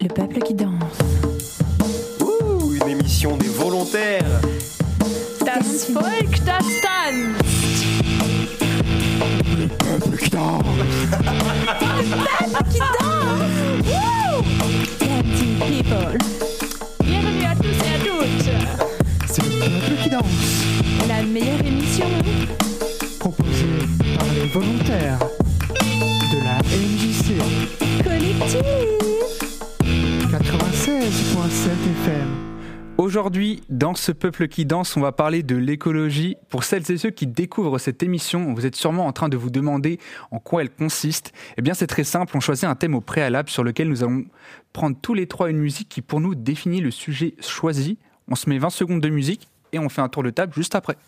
Le peuple qui danse. Ouh, une émission des volontaires. Das Volk, das tanzt. Le peuple qui danse. Qui danse Wouh Dancing people. Bienvenue à tous et à toutes. C'est le peuple qui danse. La meilleure émission Proposé par les volontaires de la MJC collective. 96.7 FM. Aujourd'hui, dans ce peuple qui danse, on va parler de l'écologie. Pour celles et ceux qui découvrent cette émission, vous êtes sûrement en train de vous demander en quoi elle consiste. Eh bien, c'est très simple. On choisit un thème au préalable sur lequel nous allons prendre tous les trois une musique qui, pour nous, définit le sujet choisi. On se met 20 secondes de musique et on fait un tour de table juste après.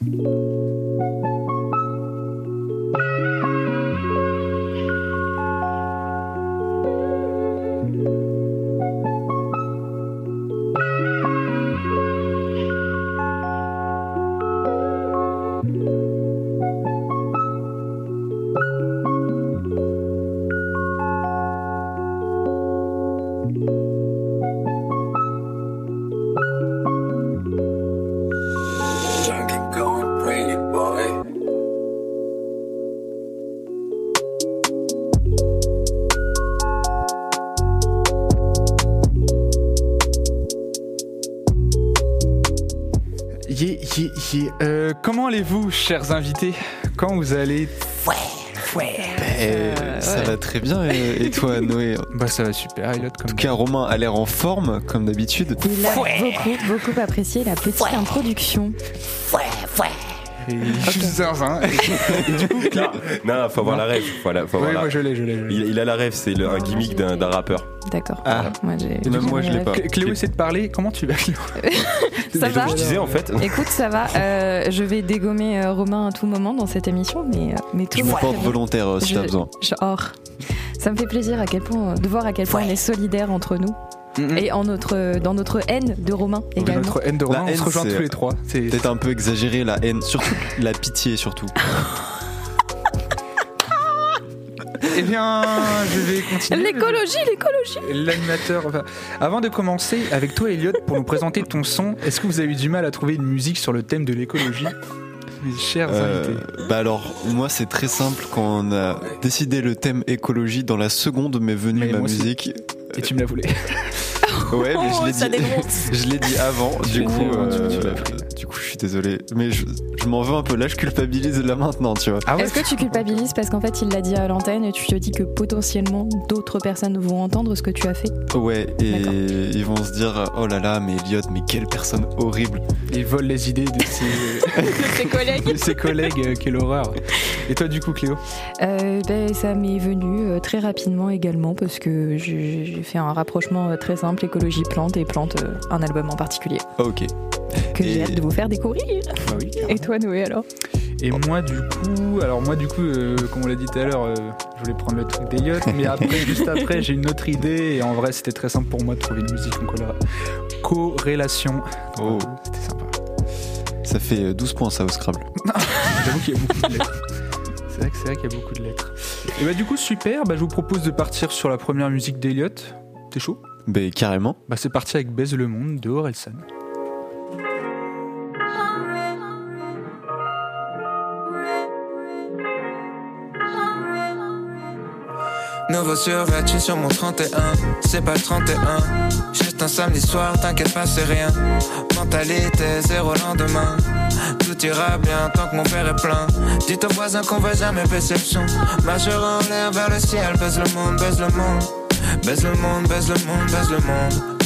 Yeah, yeah, yeah. Euh, comment allez-vous, chers invités? Quand vous allez? Eh, ça va très bien et, et toi Noé? En Bah, ça va super, Elliot, comme tout cas Romain a l'air en forme comme d'habitude. Il a beaucoup, beaucoup apprécié la petite introduction. Et juste zinzin. Et du coup, Non, faut avoir la rêve. Voilà, faut avoir Ouais, la- moi je l'ai, je il, il a la rêve, c'est un gimmick d'un rappeur. D'accord. Ah. Moi, j'ai. Et même moi, je l'ai pas. Cléo essaie de parler. Comment tu vas, Cléo Ça Et va je disais en fait. Écoute, ça va. Euh, je vais dégommer euh, Romain à tout moment dans cette émission, mais, euh, mais tout Je me porte volontaire euh, si Je- t'as besoin. je- or, ça me fait plaisir à quel point, de voir à quel point on est solidaires entre nous Mhm. et en notre, dans notre haine de Romain également. Notre haine de Romain, La on se haine, rejoint c'est- tous les trois. C'est Peut-être un peu exagéré la haine, surtout la pitié surtout. Eh bien, je vais continuer. L'écologie, l'écologie L'animateur. enfin, avant de commencer, avec toi, Elliot, pour nous présenter ton son, est-ce que vous avez eu du mal à trouver une musique sur le thème de l'écologie Mes chers Euh, invités. bah alors moi c'est très simple quand on a décidé le thème écologie dans la seconde m'est venue Mais ma moi aussi. Et tu me la voulais. Ouais mais Oh, je ça l'ai dit. je l'ai dit avant. Du coup, euh, du coup je suis désolé. Mais je, je m'en veux un peu là. Je culpabilise là maintenant tu vois. Ah ouais Est-ce que tu culpabilises parce qu'en fait il l'a dit à l'antenne et tu te dis que potentiellement d'autres personnes vont entendre ce que tu as fait? Ouais, et ils vont se dire oh là là, mais Elliot, mais quelle personne horrible. Il vole les idées de ses, collègues de ses collègues, euh, quelle horreur. Et toi, du coup, Cléo? Euh, ben, ça m'est venu euh, très rapidement également parce que j'ai fait un rapprochement très simple écologie plante et plante euh, un album en particulier Ah, ok. que Et- j'ai hâte de vous faire découvrir. Bah oui. Et toi Noé alors? Et moi, du coup, alors moi, du coup, euh, comme on l'a dit tout à l'heure, euh, je voulais prendre le truc d'Eliott, mais après, juste après, j'ai une autre idée, et en vrai, c'était très simple pour moi de trouver une musique en colora- corrélation. Oh. C'était sympa. Ça fait euh, 12 points ça au Scrabble. J'avoue qu'il y a beaucoup de lettres. C'est vrai que c'est vrai qu'il y a beaucoup de lettres. Et bah, du coup, super, bah, je vous propose de partir sur la première musique d'Eliott. T'es chaud? Ben carrément. Bah, c'est parti avec Baise le monde de Orelsan. Nouveau survêt, je suis sur mon 31 C'est pas le 31 Juste un samedi soir, t'inquiète pas c'est rien. Mentalité zéro lendemain. Tout ira bien tant que mon père est plein. Dites aux voisins qu'on va jamais son Majeur en l'air vers le ciel Baise le monde, baise le monde Baise le monde, baise le monde, baise le monde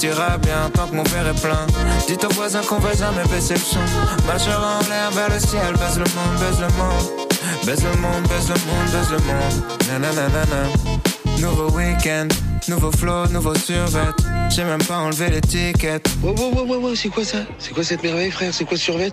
Tout bien tant que mon verre est plein. Dites aux voisins qu'on baisser le son. Majeur en l'air vers le ciel, baise le monde, baise le monde. Baise le monde, baise le monde, baise le monde. Nananana. Nouveau week-end, nouveau flow, nouveau survêt. J'ai même pas enlevé l'étiquette. Wow, wow, wow, wow, wow, c'est quoi ça? C'est quoi cette merveille, frère? C'est quoi ce survêt?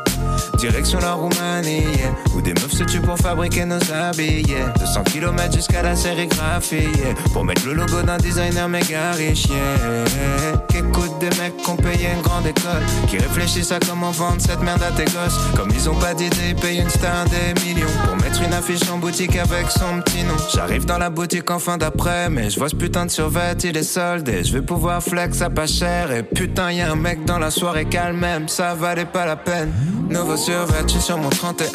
Direction la Roumanie, où des meufs se tuent pour fabriquer nos habits. yeah. 200 km jusqu'à la sérigraphie, pour mettre le logo d'un designer méga riche. Yeah. Des mecs qui ont payé une grande école, qui réfléchissent à comment vendre cette merde à tes gosses. Comme ils ont pas d'idée, ils payent une star des millions pour mettre une affiche en boutique avec son petit nom. J'arrive dans la boutique en fin d'après, mais je vois ce putain de survêt, il est soldé. Je vais pouvoir flex à pas cher, et putain, y a un mec dans la soirée calme même, ça valait pas la peine. Nouveau survêtu sur mon 31,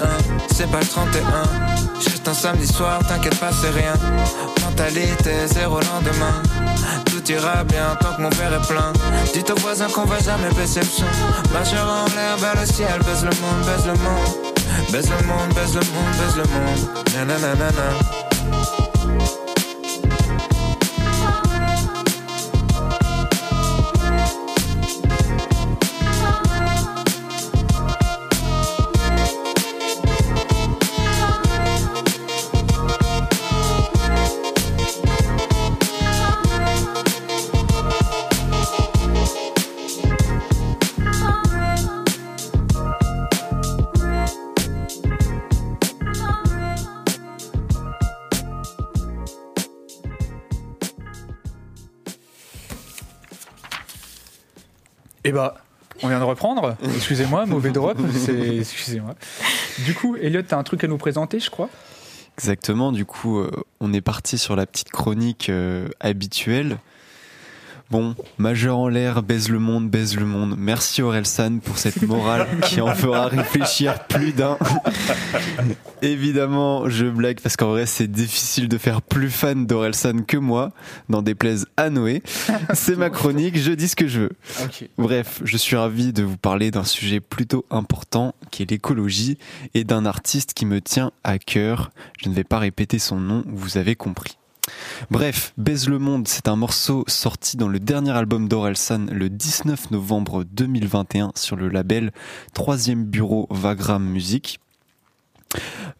c'est pas le 31. Juste un samedi soir, t'inquiète pas, c'est rien. Mentalité zéro lendemain. Tout ira bien tant que mon verre est plein. Dites aux voisins qu'on va jamais baisser le son. Majeur en l'air vers le ciel, baise le monde, baise le monde. Baise le monde, baise le monde, baise le monde. Nananana. Eh bah, on vient de reprendre. Excusez-moi, mauvais drop. Excusez-moi. Du coup, Elliot, t'as un truc à nous présenter, je crois? Exactement, du coup, euh, on est parti sur la petite chronique euh, habituelle. Bon, majeur en l'air, baise le monde, baise le monde. Merci Orelsan pour cette morale qui en fera réfléchir plus d'un. Évidemment, je blague parce qu'en vrai, c'est difficile de faire plus fan d'Orelsan que moi, n'en déplaise à Noé. C'est ma chronique, je dis ce que je veux. Bref, je suis ravi de vous parler d'un sujet plutôt important qui est l'écologie et d'un artiste qui me tient à cœur. Je ne vais pas répéter son nom, vous avez compris. Bref, Baise le monde, c'est un morceau sorti dans le dernier album d'Orelsan le 19 novembre 2021 sur le label 3 bureau Vagram Music.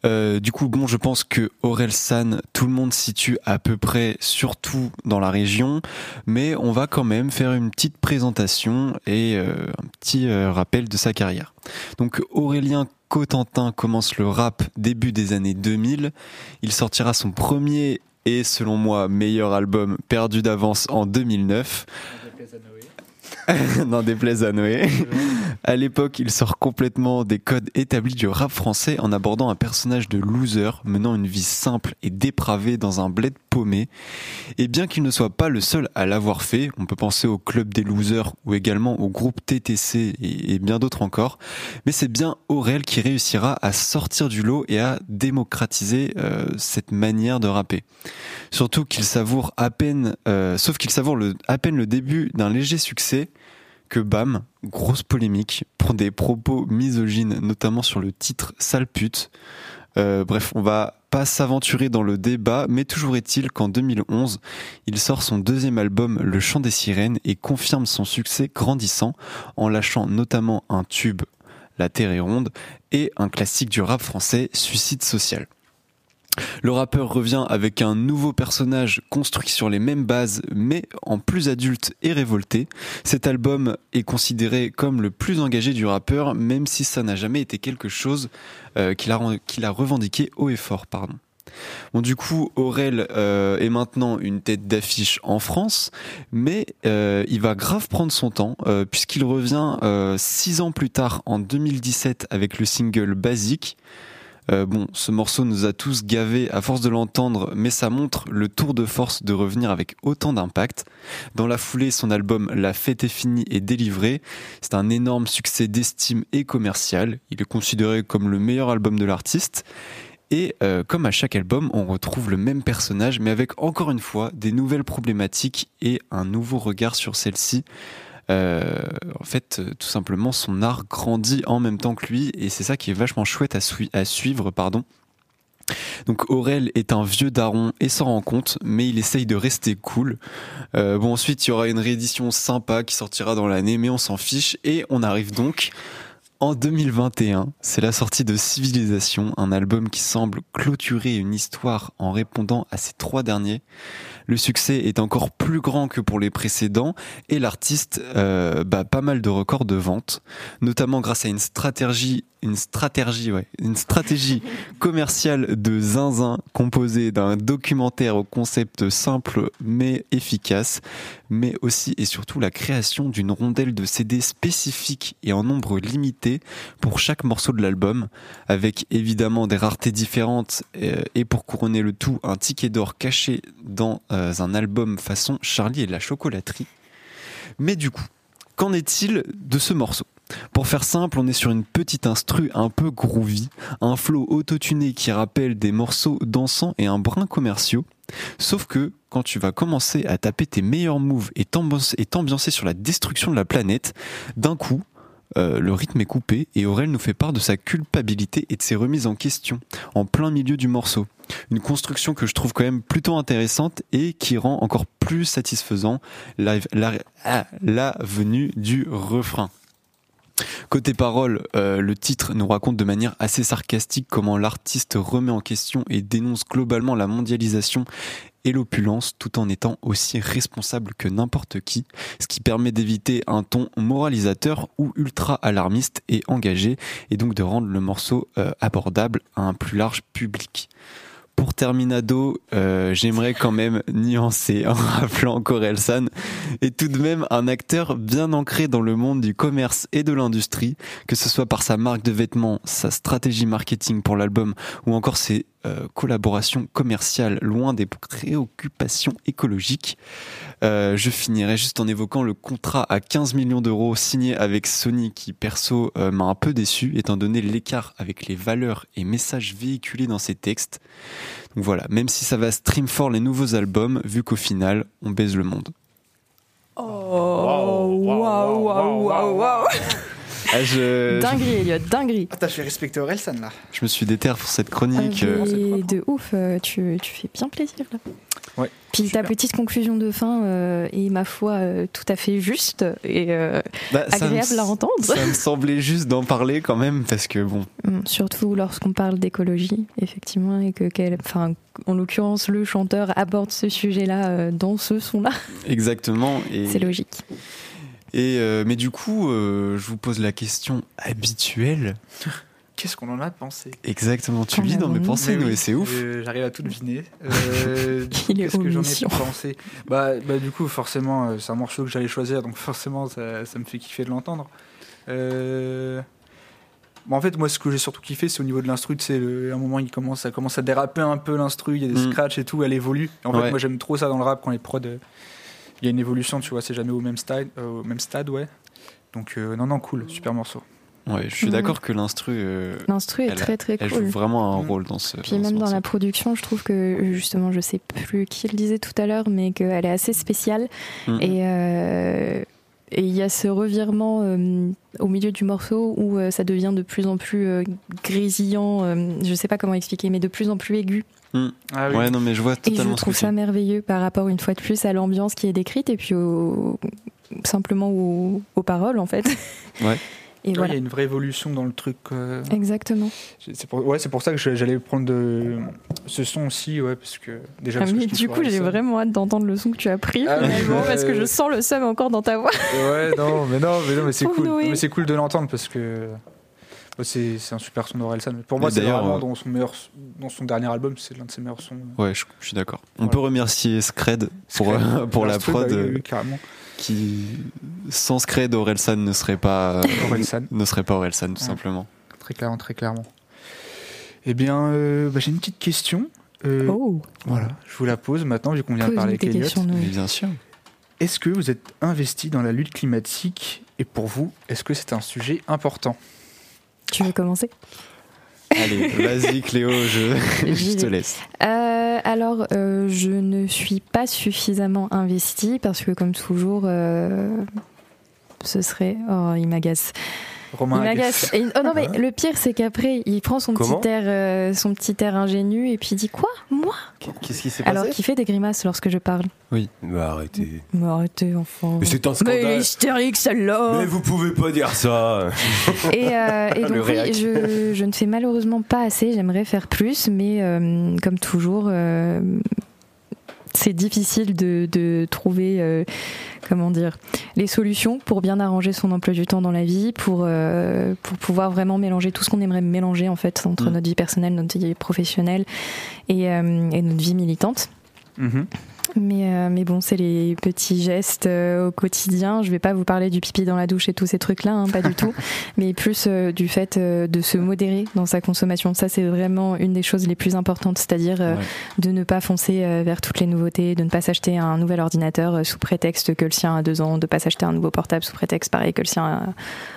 Euh, du coup, bon, je pense que Orelsan, tout le monde situe à peu près, surtout dans la région, mais on va quand même faire une petite présentation et euh, un petit euh, rappel de sa carrière. Donc, Aurélien Cotentin commence le rap début des années 2000. Il sortira son premier et, selon moi, meilleur album perdu d'avance en 2009. N'en déplaise à Noé. À l'époque, il sort complètement des codes établis du rap français en abordant un personnage de loser menant une vie simple et dépravée dans un bled paumé. Et bien qu'il ne soit pas le seul à l'avoir fait, on peut penser au club des losers ou également au groupe TTC et, et bien d'autres encore, mais c'est bien Aurel qui réussira à sortir du lot et à démocratiser euh, cette manière de rapper. Surtout qu'il savoure à peine, euh, sauf qu'il savoure le, à peine le début d'un léger succès que bam, grosse polémique pour des propos misogynes, notamment sur le titre Sale pute. Euh, bref, on va pas s'aventurer dans le débat, mais toujours est-il qu'en 2011, il sort son deuxième album Le Chant des Sirènes et confirme son succès grandissant en lâchant notamment un tube La Terre est ronde et un classique du rap français Suicide social. Le rappeur revient avec un nouveau personnage construit sur les mêmes bases mais en plus adulte et révolté. Cet album est considéré comme le plus engagé du rappeur même si ça n'a jamais été quelque chose euh, qu'il a, revendiqué haut et fort. Pardon. Bon, du coup, Aurel euh, est maintenant une tête d'affiche en France, mais euh, il va grave prendre son temps, puisqu'il revient six ans plus tard, en 2017, avec le single Basique. Euh, bon, ce morceau nous a tous gavés à force de l'entendre, mais ça montre le tour de force de revenir avec autant d'impact. Dans la foulée, son album La fête est finie est délivré. C'est un énorme succès d'estime et commercial. Il est considéré comme le meilleur album de l'artiste. Et euh, comme à chaque album, on retrouve le même personnage, mais avec encore une fois des nouvelles problématiques et un nouveau regard sur celle-ci. Euh, en fait, tout simplement, son art grandit en même temps que lui, et c'est ça qui est vachement chouette à suivre, pardon. Donc Aurel est un vieux daron et s'en rend compte, mais il essaye de rester cool. Euh, bon ensuite il y aura une réédition sympa qui sortira dans l'année, mais on s'en fiche et on arrive donc en 2021. C'est la sortie de Civilisation, un album qui semble clôturer une histoire en répondant à ces trois derniers. Le succès est encore plus grand que pour les précédents et l'artiste euh, bat pas mal de records de vente, notamment grâce à une stratégie, une stratégie, ouais, une stratégie commerciale de zinzin composée d'un documentaire au concept simple mais efficace, mais aussi et surtout la création d'une rondelle de CD spécifique et en nombre limité pour chaque morceau de l'album, avec évidemment des raretés différentes euh, et pour couronner le tout, un ticket d'or caché dans euh, un album façon Charlie et la chocolaterie. Mais du coup, qu'en est-il de ce morceau? Pour faire simple, on est sur une petite instru un peu groovy, un flow autotuné qui rappelle des morceaux dansants et un brin commerciaux. Sauf que quand tu vas commencer à taper tes meilleurs moves et t'ambiancer sur la destruction de la planète, d'un coup, euh, le rythme est coupé et Aurel nous fait part de sa culpabilité et de ses remises en question en plein milieu du morceau. Une construction que je trouve quand même plutôt intéressante et qui rend encore plus satisfaisant la, ah, la venue du refrain. Côté parole, euh, le titre nous raconte de manière assez sarcastique comment l'artiste remet en question et dénonce globalement la mondialisation et l'opulence tout en étant aussi responsable que n'importe qui, ce qui permet d'éviter un ton moralisateur ou ultra alarmiste et engagé et donc de rendre le morceau euh, abordable à un plus large public. Pour Terminado, euh, j'aimerais quand même nuancer en rappelant qu'Orelsan est tout de même un acteur bien ancré dans le monde du commerce et de l'industrie, que ce soit par sa marque de vêtements, sa stratégie marketing pour l'album ou encore ses euh, collaborations commerciales loin des préoccupations écologiques. Euh, je finirai juste en évoquant le contrat à 15 millions d'euros signé avec Sony qui perso m'a un peu déçu étant donné l'écart avec les valeurs et messages véhiculés dans ces textes. Donc voilà, même si ça va stream fort les nouveaux albums, vu qu'au final, on baise le monde. Oh, waouh, waouh, waouh, waouh. Ah, je, Dinguerie, Elliot, dinguerie. Attends, je vais respecter Orelsan là. je me suis déterre pour cette Ah, chronique. euh, mais de ouf, euh, tu, tu fais bien plaisir là. Ouais, Puis ta petite conclusion de fin euh, est ma foi euh, tout à fait juste et euh, bah, agréable à entendre. Ça me semblait juste d'en parler quand même parce que bon, Hum, Surtout lorsqu'on parle d'écologie, effectivement, et que, enfin, en l'occurrence, le chanteur aborde ce sujet-là euh, dans ce son-là. exactement. Et, C'est logique. et euh, mais du coup, euh, je vous pose la question habituelle. Qu'est-ce qu'on en a pensé Exactement. Tu lis dans mes pensées, Noé, oui, c'est ouf. euh, J'arrive à tout deviner. Euh, Qu'est-ce que j'en ai pensé bah, bah, du coup, forcément, euh, c'est un morceau que j'allais choisir, donc forcément, ça, ça me fait kiffer de l'entendre. Euh... bon, en fait, moi, ce que j'ai surtout kiffé, c'est au niveau de l'instru. Tu sais, le- à un moment, il commence, ça commence à déraper un peu l'instru. Il y a des Mm. scratchs et tout, elle évolue. Et en Ouais. fait, moi, j'aime trop ça dans le rap quand les prods. euh, Il y a une évolution, tu vois, c'est jamais au même stade, euh, au même stade, ouais. Donc, euh, non, non, cool, super morceau. Ouais, je suis d'accord que l'instru, euh, L'instru est Elle a- très très elle cool. joue vraiment un Mm. rôle dans ce. Puis même dans la production, je trouve que justement, je sais plus qui le disait tout à l'heure, mais qu'elle est assez spéciale. Mhm. Et euh, et il y a ce revirement euh, au milieu du morceau où euh, ça devient de plus en plus euh, grésillant. euh, je sais pas comment expliquer, mais de plus en plus aigu. Ah Ouais, non, mais je vois Et je totalement ce que trouve ça merveilleux par rapport une fois de plus à l'ambiance qui est décrite et puis au, simplement aux, aux paroles en fait. Ouais. Et Il y a une vraie évolution dans le truc. euh, Exactement. C'est pour, ouais, c'est pour ça que j'allais prendre de, ce son aussi, ouais, parce que déjà. Ah, parce mais du coup, j'ai vraiment hâte d'entendre le son que tu as pris Ah, finalement, euh, parce que je sens le seum encore dans ta voix. Ouais, non, mais non, mais non, mais c'est cool. Noé. Mais c'est cool de l'entendre parce que C'est c'est un super son d'Orelsan. Pour moi, c'est d'ailleurs, vraiment euh, dans son, meilleur, dans son dernier album, c'est l'un de ses meilleurs sons. Ouais, je, je suis d'accord. On Voilà. peut remercier Scred pour, Scred, euh, pour la prod. bah oui, oui, carrément. Qui sans Scred Orelsan ne serait pas euh, Orelsan. ne serait pas Orelsan tout Ouais. simplement. Très clairement, très clairement. Eh bien, euh, bah, j'ai une petite question. Euh, Oh, Voilà, je vous la pose maintenant, vu qu'on vient de parler avec Elliot. Mais bien sûr. Est-ce que vous êtes investi dans la lutte climatique? Et pour vous, est-ce que c'est un sujet important? Tu veux commencer? Allez, vas-y Cléo, je, je te laisse. Euh, alors, euh, je ne suis pas suffisamment investie parce que, comme toujours, euh, ce serait. Oh, il m'agace. Romain Il m'agace. Et- Oh non, mais le pire, c'est qu'après, il prend son Comment petit air, euh, son petit air ingénu et puis il dit quoi? Moi? Qu'est-ce qui s'est Alors passé? qu'il fait des grimaces lorsque je parle. Bah arrêtez. Mais arrêtez, enfant. Mais c'est un Mais elle est scandale. hystérique, celle-là Mais vous pouvez pas dire ça. Et, euh, et donc oui, je ne fais malheureusement pas assez, j'aimerais faire plus, mais euh, comme toujours, euh, c'est difficile de, de trouver, euh, comment dire, les solutions pour bien arranger son emploi du temps dans la vie, pour, euh, pour pouvoir vraiment mélanger tout ce qu'on aimerait mélanger en fait entre Mm. notre vie personnelle, notre vie professionnelle et, euh, et notre vie militante. Mhm. Mais, euh, mais bon, c'est les petits gestes euh, au quotidien. Je vais pas vous parler du pipi dans la douche et tous ces trucs-là, hein, pas du tout. Mais plus euh, du fait de se modérer dans sa consommation. Ça, c'est vraiment une des choses les plus importantes, c'est-à-dire Ouais. de ne pas foncer vers toutes les nouveautés, de ne pas s'acheter un nouvel ordinateur sous prétexte que le sien a deux ans, de ne pas s'acheter un nouveau portable sous prétexte pareil que le sien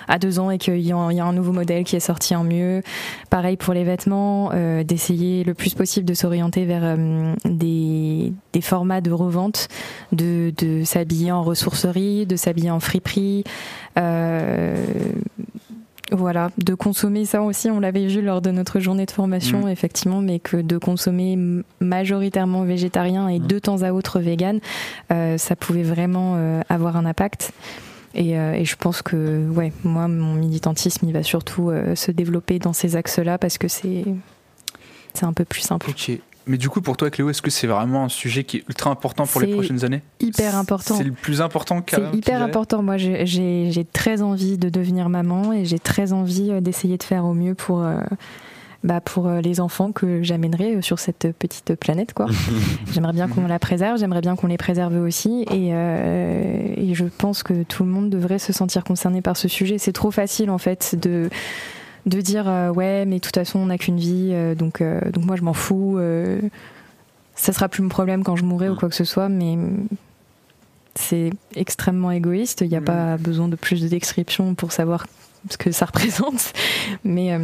a, a deux ans et qu'il y, a il y a un nouveau modèle qui est sorti en mieux. Pareil pour les vêtements, d'essayer le plus possible de s'orienter vers des, des formats de revente, de, de s'habiller en ressourcerie, de s'habiller en friperie. Euh, voilà, de consommer ça aussi, on l'avait vu lors de notre journée de formation, Mm. effectivement, mais que de consommer majoritairement végétarien et Mm. de temps à autre vegan, euh, ça pouvait vraiment euh, avoir un impact. Et, euh, et je pense que, ouais, moi, mon militantisme, il va surtout se développer dans ces axes-là parce que c'est c'est un peu plus simple. Ok. Mais du coup, pour toi, Cléo, est-ce que c'est vraiment un sujet qui est ultra important pour les prochaines années Hyper important. C'est le plus important C'est hyper important. Moi, j'ai- très envie de devenir maman et j'ai très envie euh, d'essayer de faire au mieux pour, euh, bah, pour euh, les enfants que j'amènerai sur cette petite planète. quoi. j'aimerais bien qu'on la préserve, j'aimerais bien qu'on les préserve aussi. Et, euh, et je pense que tout le monde devrait se sentir concerné par ce sujet. C'est trop facile, en fait, de de dire euh, ouais mais de toute façon on n'a qu'une vie euh, donc euh, donc moi je m'en fous ça sera plus mon problème quand je mourrai ou quoi que ce soit mais c'est extrêmement égoïste il n'y a Mm. pas besoin de plus de description pour savoir ce que ça représente mais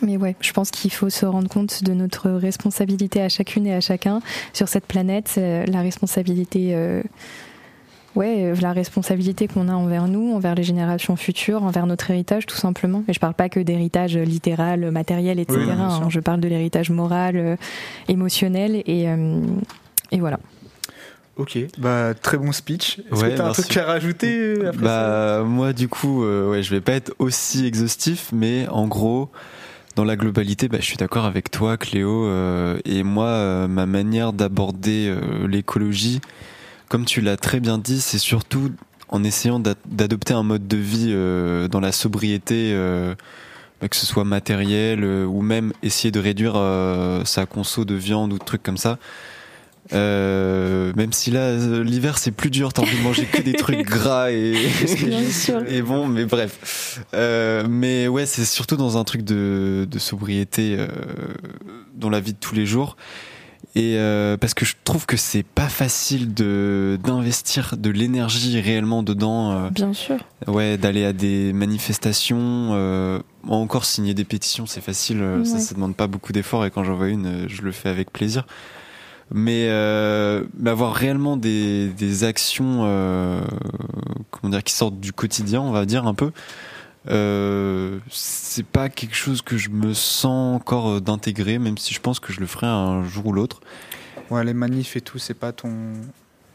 mais ouais, je pense qu'il faut se rendre compte de notre responsabilité à chacune et à chacun sur cette planète, la responsabilité ouais, euh, la responsabilité qu'on a envers nous, envers les générations futures, envers notre héritage tout simplement. Et je parle pas que d'héritage littéral, matériel, etc. Oui, hein. je parle de l'héritage moral, euh, émotionnel et, euh, et voilà. Ok, bah très bon speech. Est-ce Ouais, que t'as un truc à rajouter ça Bah moi du coup euh, ouais je vais pas être aussi exhaustif mais en gros dans la globalité bah, je suis d'accord avec toi Cléo euh, et moi euh, ma manière d'aborder euh, l'écologie comme tu l'as très bien dit c'est surtout en essayant d'a- d'adopter un mode de vie euh, dans la sobriété euh, que ce soit matériel euh, ou même essayer de réduire sa conso de viande ou de trucs comme ça même si là l'hiver c'est plus dur, t'as envie de manger que des trucs gras et, bon, mais bref. Mais ouais, c'est surtout dans un truc de, de sobriété dans la vie de tous les jours. Et euh, parce que je trouve que c'est pas facile de d'investir de l'énergie réellement dedans. euh, Bien sûr. Ouais, d'aller à des manifestations, euh, encore signer des pétitions, c'est facile, euh, ça, ça demande pas beaucoup d'efforts et quand j'en vois une, euh, je le fais avec plaisir. Mais, euh, mais avoir réellement des, des actions, euh, comment dire, qui sortent du quotidien, on va dire un peu, euh, c'est pas quelque chose que je me sens encore euh, d'intégrer, même si je pense que je le ferai un jour ou l'autre. Ouais, les manifs et tout, c'est pas ton.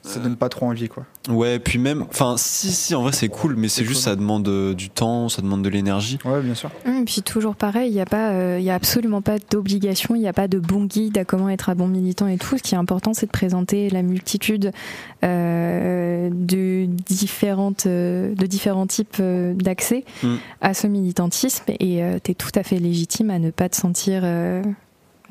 Ça donne pas trop envie, quoi. Ouais, puis même, enfin, si, si, en vrai c'est cool, mais c'est juste cool. ça demande euh, du temps, ça demande de l'énergie. Ouais, bien sûr. Hum, puis toujours pareil, il n'y a, pas, euh, il y a absolument pas d'obligation, il n'y a pas de bon guide à comment être un bon militant et tout. Ce qui est important, c'est de présenter la multitude euh, de, différentes, euh, de différents types euh, d'accès Mm. à ce militantisme. Et tu es tout à fait légitime à ne pas te sentir euh,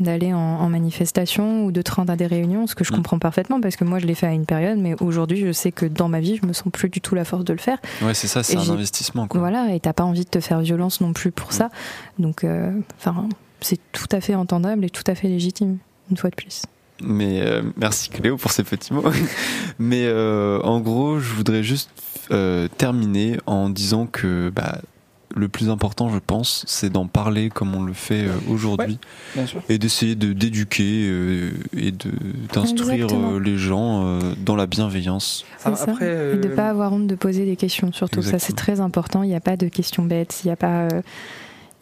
d'aller en, en manifestation ou de te rendre à des réunions, ce que je Mm. comprends parfaitement parce que moi je l'ai fait à une période, mais aujourd'hui je sais que dans ma vie je me sens plus du tout la force de le faire. Ouais, c'est ça, c'est un investissement, quoi. Voilà, et t'as pas envie de te faire violence non plus pour ça. Donc, euh, enfin, c'est tout à fait entendable et tout à fait légitime, une fois de plus. Mais euh, merci Cléo pour ces petits mots. Mais euh, en gros, je voudrais juste euh, terminer en disant que bah, le plus important, je pense, c'est d'en parler comme on le fait euh, aujourd'hui et d'essayer de d'éduquer euh, et de d'instruire Exactement. euh, les gens euh, dans la bienveillance. C'est Ah, ça. après, Et de pas avoir honte de poser des questions, surtout. Ça, c'est Exactement. très important. Il n'y a pas de questions bêtes, il n'y a pas. euh,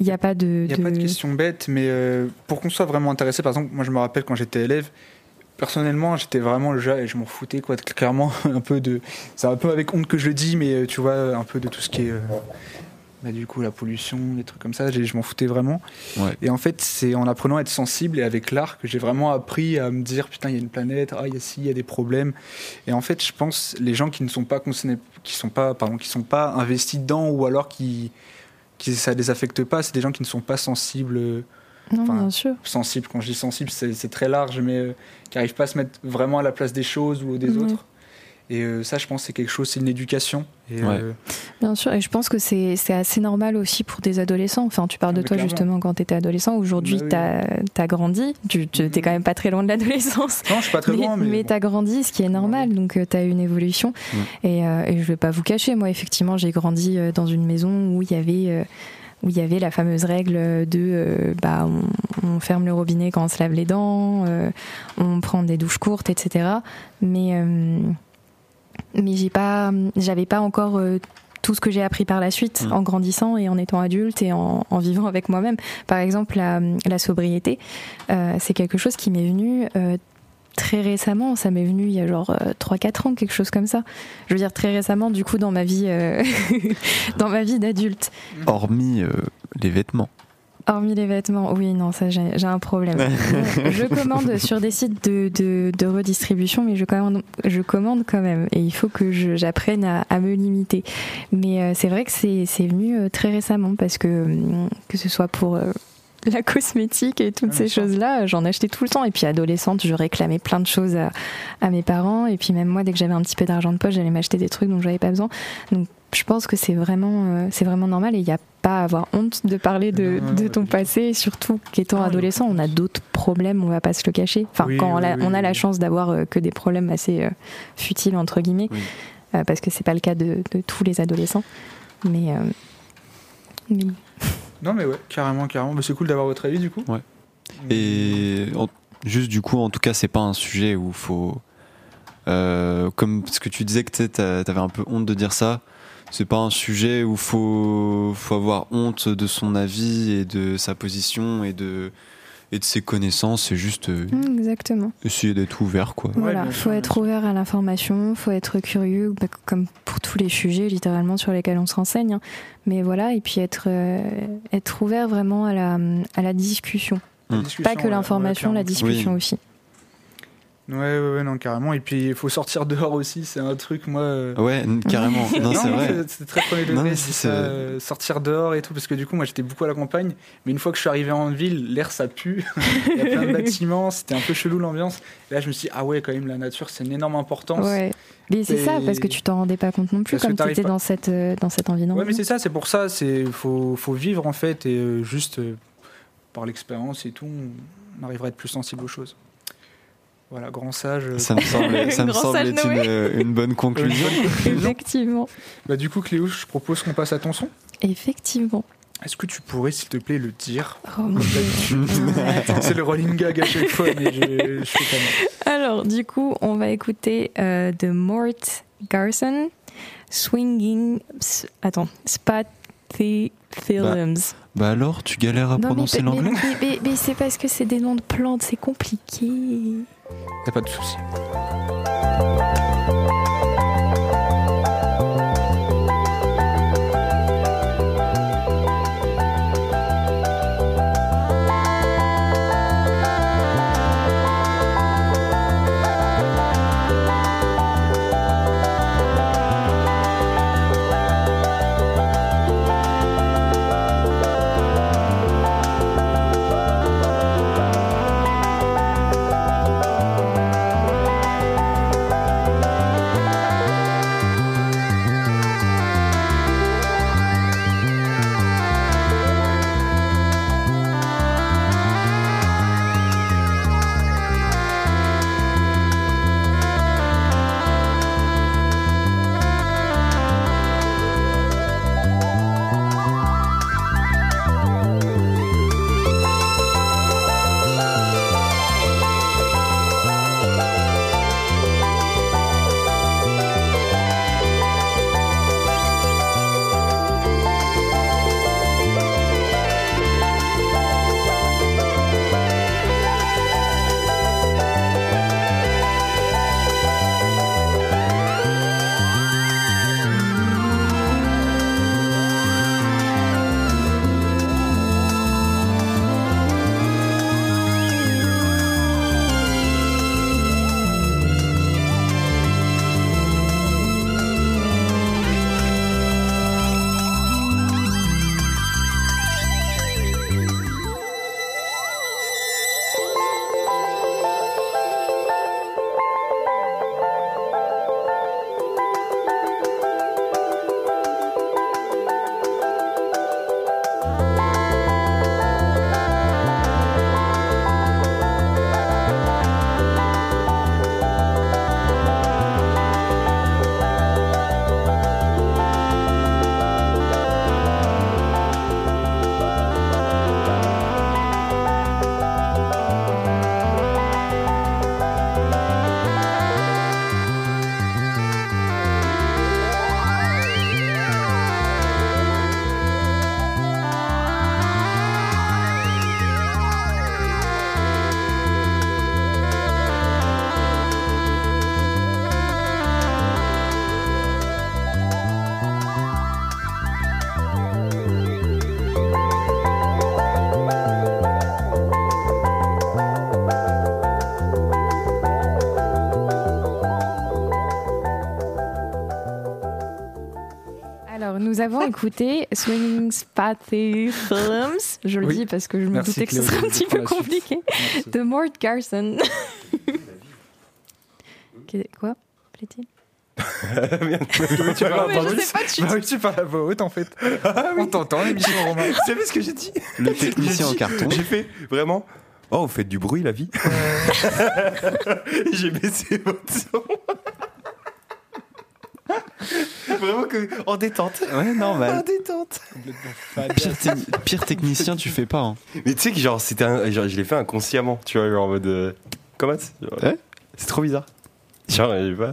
il n'y a pas de. Il n'y a pas de questions bêtes, mais euh, pour qu'on soit vraiment intéressé, par exemple, moi je me rappelle quand j'étais élève, personnellement j'étais vraiment le gars et je m'en foutais, quoi, clairement, un peu de. C'est un peu avec honte que je le dis, mais tu vois, un peu de tout ce qui est. euh, bah, du coup, la pollution, des trucs comme ça, je m'en foutais vraiment. Ouais. Et en fait, c'est en apprenant à être sensible et avec l'art que j'ai vraiment appris à me dire putain, il y a une planète, ah, il y a ci, il y a des problèmes. Et en fait, je pense les gens qui ne sont pas concernés, qui sont pas, pardon, qui sont pas investis dedans ou alors qui, qui ça les affecte pas, c'est des gens qui ne sont pas sensibles. Non, bien sûr. sensibles. Quand je dis sensible, c'est très large, mais euh, qui n'arrivent pas à se mettre vraiment à la place des choses ou des autres. Et euh, ça, je pense, c'est quelque chose, c'est une éducation. Et, Ouais. euh, Bien sûr, et je pense que c'est c'est assez normal aussi pour des adolescents. Enfin, tu parles Ah, de mais toi clairement. justement quand tu étais adolescent. Aujourd'hui, Bah oui. tu as, grandi. Tu t'es quand même pas très loin de l'adolescence. Non, je suis pas très mais loin, mais, bon. tu as grandi, ce qui est normal, donc tu as une évolution. Et, euh, et je vais pas vous cacher, moi, effectivement, j'ai grandi euh, dans une maison où il y avait. euh, où il y avait la fameuse règle de euh, bah on, on ferme le robinet quand on se lave les dents, euh, on prend des douches courtes, etc. Mais euh, mais j'ai pas j'avais pas encore euh, tout ce que j'ai appris par la suite Mm. en grandissant et en étant adulte et en, en vivant avec moi-même. Par exemple, la, la sobriété, euh, c'est quelque chose qui m'est venu euh, très récemment. Ça m'est venu il y a genre euh, 3-4 ans, quelque chose comme ça. Je veux dire très récemment, du coup, dans ma vie, euh, dans ma vie d'adulte. Hormis euh, les vêtements. Hormis les vêtements, oui, non, ça j'ai j'ai un problème. je commande sur des sites de, de, de redistribution, mais je commande, je commande quand même. Et il faut que je- j'apprenne à, à me limiter. Mais euh, c'est vrai que c'est c'est venu euh, très récemment parce que, hum, que ce soit pour. euh, la cosmétique et toutes Ah, ces choses-là, j'en achetais tout le temps. Et puis adolescente, je réclamais plein de choses à, à mes parents. Et puis même moi, dès que j'avais un petit peu d'argent de poche, j'allais m'acheter des trucs dont j'avais pas besoin. Donc je pense que c'est vraiment, euh, c'est vraiment normal et il n'y a pas à avoir honte de parler de, Non, ton passé, surtout qu'étant adolescent, on a d'autres problèmes, on va pas se le cacher. Enfin, Oui, quand on, a, oui, on a oui. la chance d'avoir euh, que des problèmes assez euh, futiles, entre guillemets, Oui. euh, parce que c'est pas le cas de, de tous les adolescents. Mais, euh, mais Non, mais ouais, carrément, carrément. Mais c'est cool d'avoir votre avis, du coup. Ouais. Et en- juste du coup, en tout cas, c'est pas un sujet où faut. euh, comme ce que tu disais que tu t'avais un peu honte de dire ça. C'est pas un sujet où faut faut avoir honte de son avis et de sa position et de et de ses connaissances. C'est juste euh, exactement. essayer d'être ouvert, quoi. Voilà, bien faut être ouvert à l'information, faut être curieux, bah, comme pour tous les sujets littéralement sur lesquels on se renseigne. hein. Mais voilà, et puis être, euh, être ouvert vraiment à la, à la discussion. La Mm. discussion, Pas que ouais, l'information, ouais, la discussion aussi. Ouais, ouais, ouais, non, carrément. Et puis, il faut sortir dehors aussi. C'est un truc, moi. euh, Ouais, carrément. non, c'est vrai. c'est- très premier degré, euh, sortir dehors et tout, parce que du coup, moi, j'étais beaucoup à la campagne, mais une fois que je suis arrivé en ville, l'air ça pue. Il y a plein de bâtiments, c'était un peu chelou l'ambiance. Et là, je me suis dit, ah ouais, quand même, la nature, c'est une énorme importance. Ouais. Mais c'est Et- ça, parce que tu t'en rendais pas compte non plus, comme tu étais pas- dans, cette, euh, dans cet environnement. Ouais, mais c'est ça, c'est pour ça, c'est faut, faut vivre en fait, et euh, juste euh, par l'expérience et tout, on arrivera à être plus sensible aux choses. Voilà, grand sage. euh, Ça me semble, ça me Grand semble sage être une, euh, une bonne conclusion. Effectivement. Bah, du coup, Cléo, je propose qu'on passe à ton son. Effectivement. Est-ce que tu pourrais, s'il te plaît, le dire? Oh mon Dieu. Attends. C'est le rolling gag à chaque fois, mais je, je fais quand même. Alors, du coup, on va écouter euh, de Mort Garson, Swinging. s- Attends, Spathy Films. Bah alors, tu galères à Non, prononcer mais- l'anglais? mais- mais- mais c'est parce que c'est des noms de plantes, c'est compliqué. Y'a pas de souci. Nous avons écouté Swinging Spathy Films. Je le Oui. dis parce que je me Merci, doutais que ce serait un petit peu compliqué. Merci. De Mort Garson. Quoi plaît-il Tu parles Mais à je voix sais pas, tu- Bah oui, tu parles à voix haute en fait. On t'entend l'émission Romain. Savez ce que j'ai dit? Le technicien en carton. J'ai fait vraiment. Oh, vous faites du bruit, la vie. j'ai baissé votre son. Vraiment que en détente. Ouais, En normal. détente. Pire, te- pire technicien, tu fais pas. hein. Mais tu sais que genre c'était un, genre, je l'ai fait inconsciemment, tu vois, genre en mode euh, comment c'est genre, Ouais. C'est trop bizarre. Genre, je sais pas.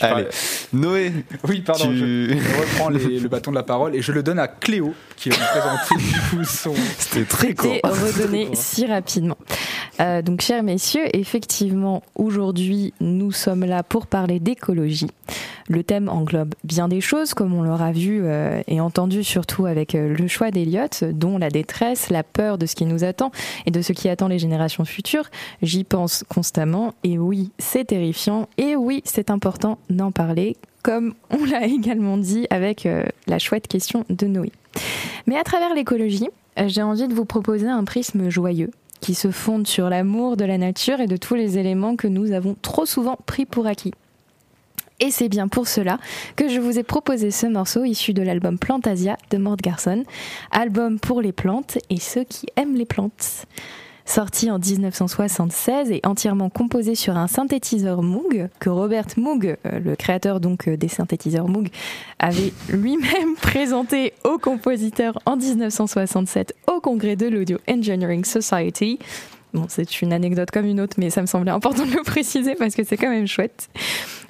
Allez, Noé, Oui, pardon. tu... Je, reprends les- le bâton de la parole et je le donne à Cléo qui va nous présenter du coup son. c'était très court. été redonné si rapidement. Euh, donc, chers messieurs, effectivement, aujourd'hui, nous sommes là pour parler d'écologie. Le thème englobe bien des choses, comme on l'aura vu euh, et entendu surtout avec euh, le choix d'Eliott, dont la détresse, la peur de ce qui nous attend et de ce qui attend les générations futures. J'y pense constamment et oui, c'est terrifiant et oui, c'est important d'en parler, comme on l'a également dit avec la chouette question de Noé. Mais à travers l'écologie, j'ai envie de vous proposer un prisme joyeux qui se fonde sur l'amour de la nature et de tous les éléments que nous avons trop souvent pris pour acquis. Et c'est bien pour cela que je vous ai proposé ce morceau issu de l'album Plantasia de Mort Garson, album pour les plantes et ceux qui aiment les plantes. Sorti en 1976 et entièrement composé sur un synthétiseur Moog que Robert Moog, euh, le créateur donc euh, des synthétiseurs Moog, avait lui-même présenté au compositeur en 1967 au congrès de l'Audio Engineering Society. Bon, c'est une anecdote comme une autre, mais ça me semblait important de le préciser parce que c'est quand même chouette.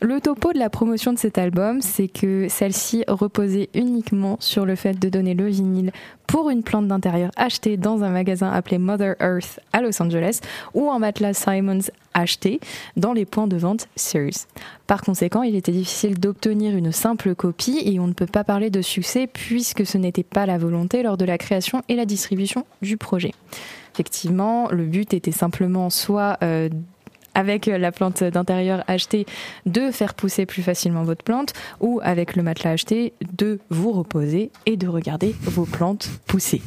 Le topo de la promotion de cet album, c'est que celle-ci reposait uniquement sur le fait de donner le vinyle pour une plante d'intérieur achetée dans un magasin appelé Mother Earth à Los Angeles ou un matelas Simons acheté dans les points de vente Sears. Par conséquent, il était difficile d'obtenir une simple copie et on ne peut pas parler de succès puisque ce n'était pas la volonté lors de la création et la distribution du projet. Effectivement, le but était simplement soit euh, avec la plante d'intérieur achetée de faire pousser plus facilement votre plante ou avec le matelas acheté de vous reposer et de regarder vos plantes pousser.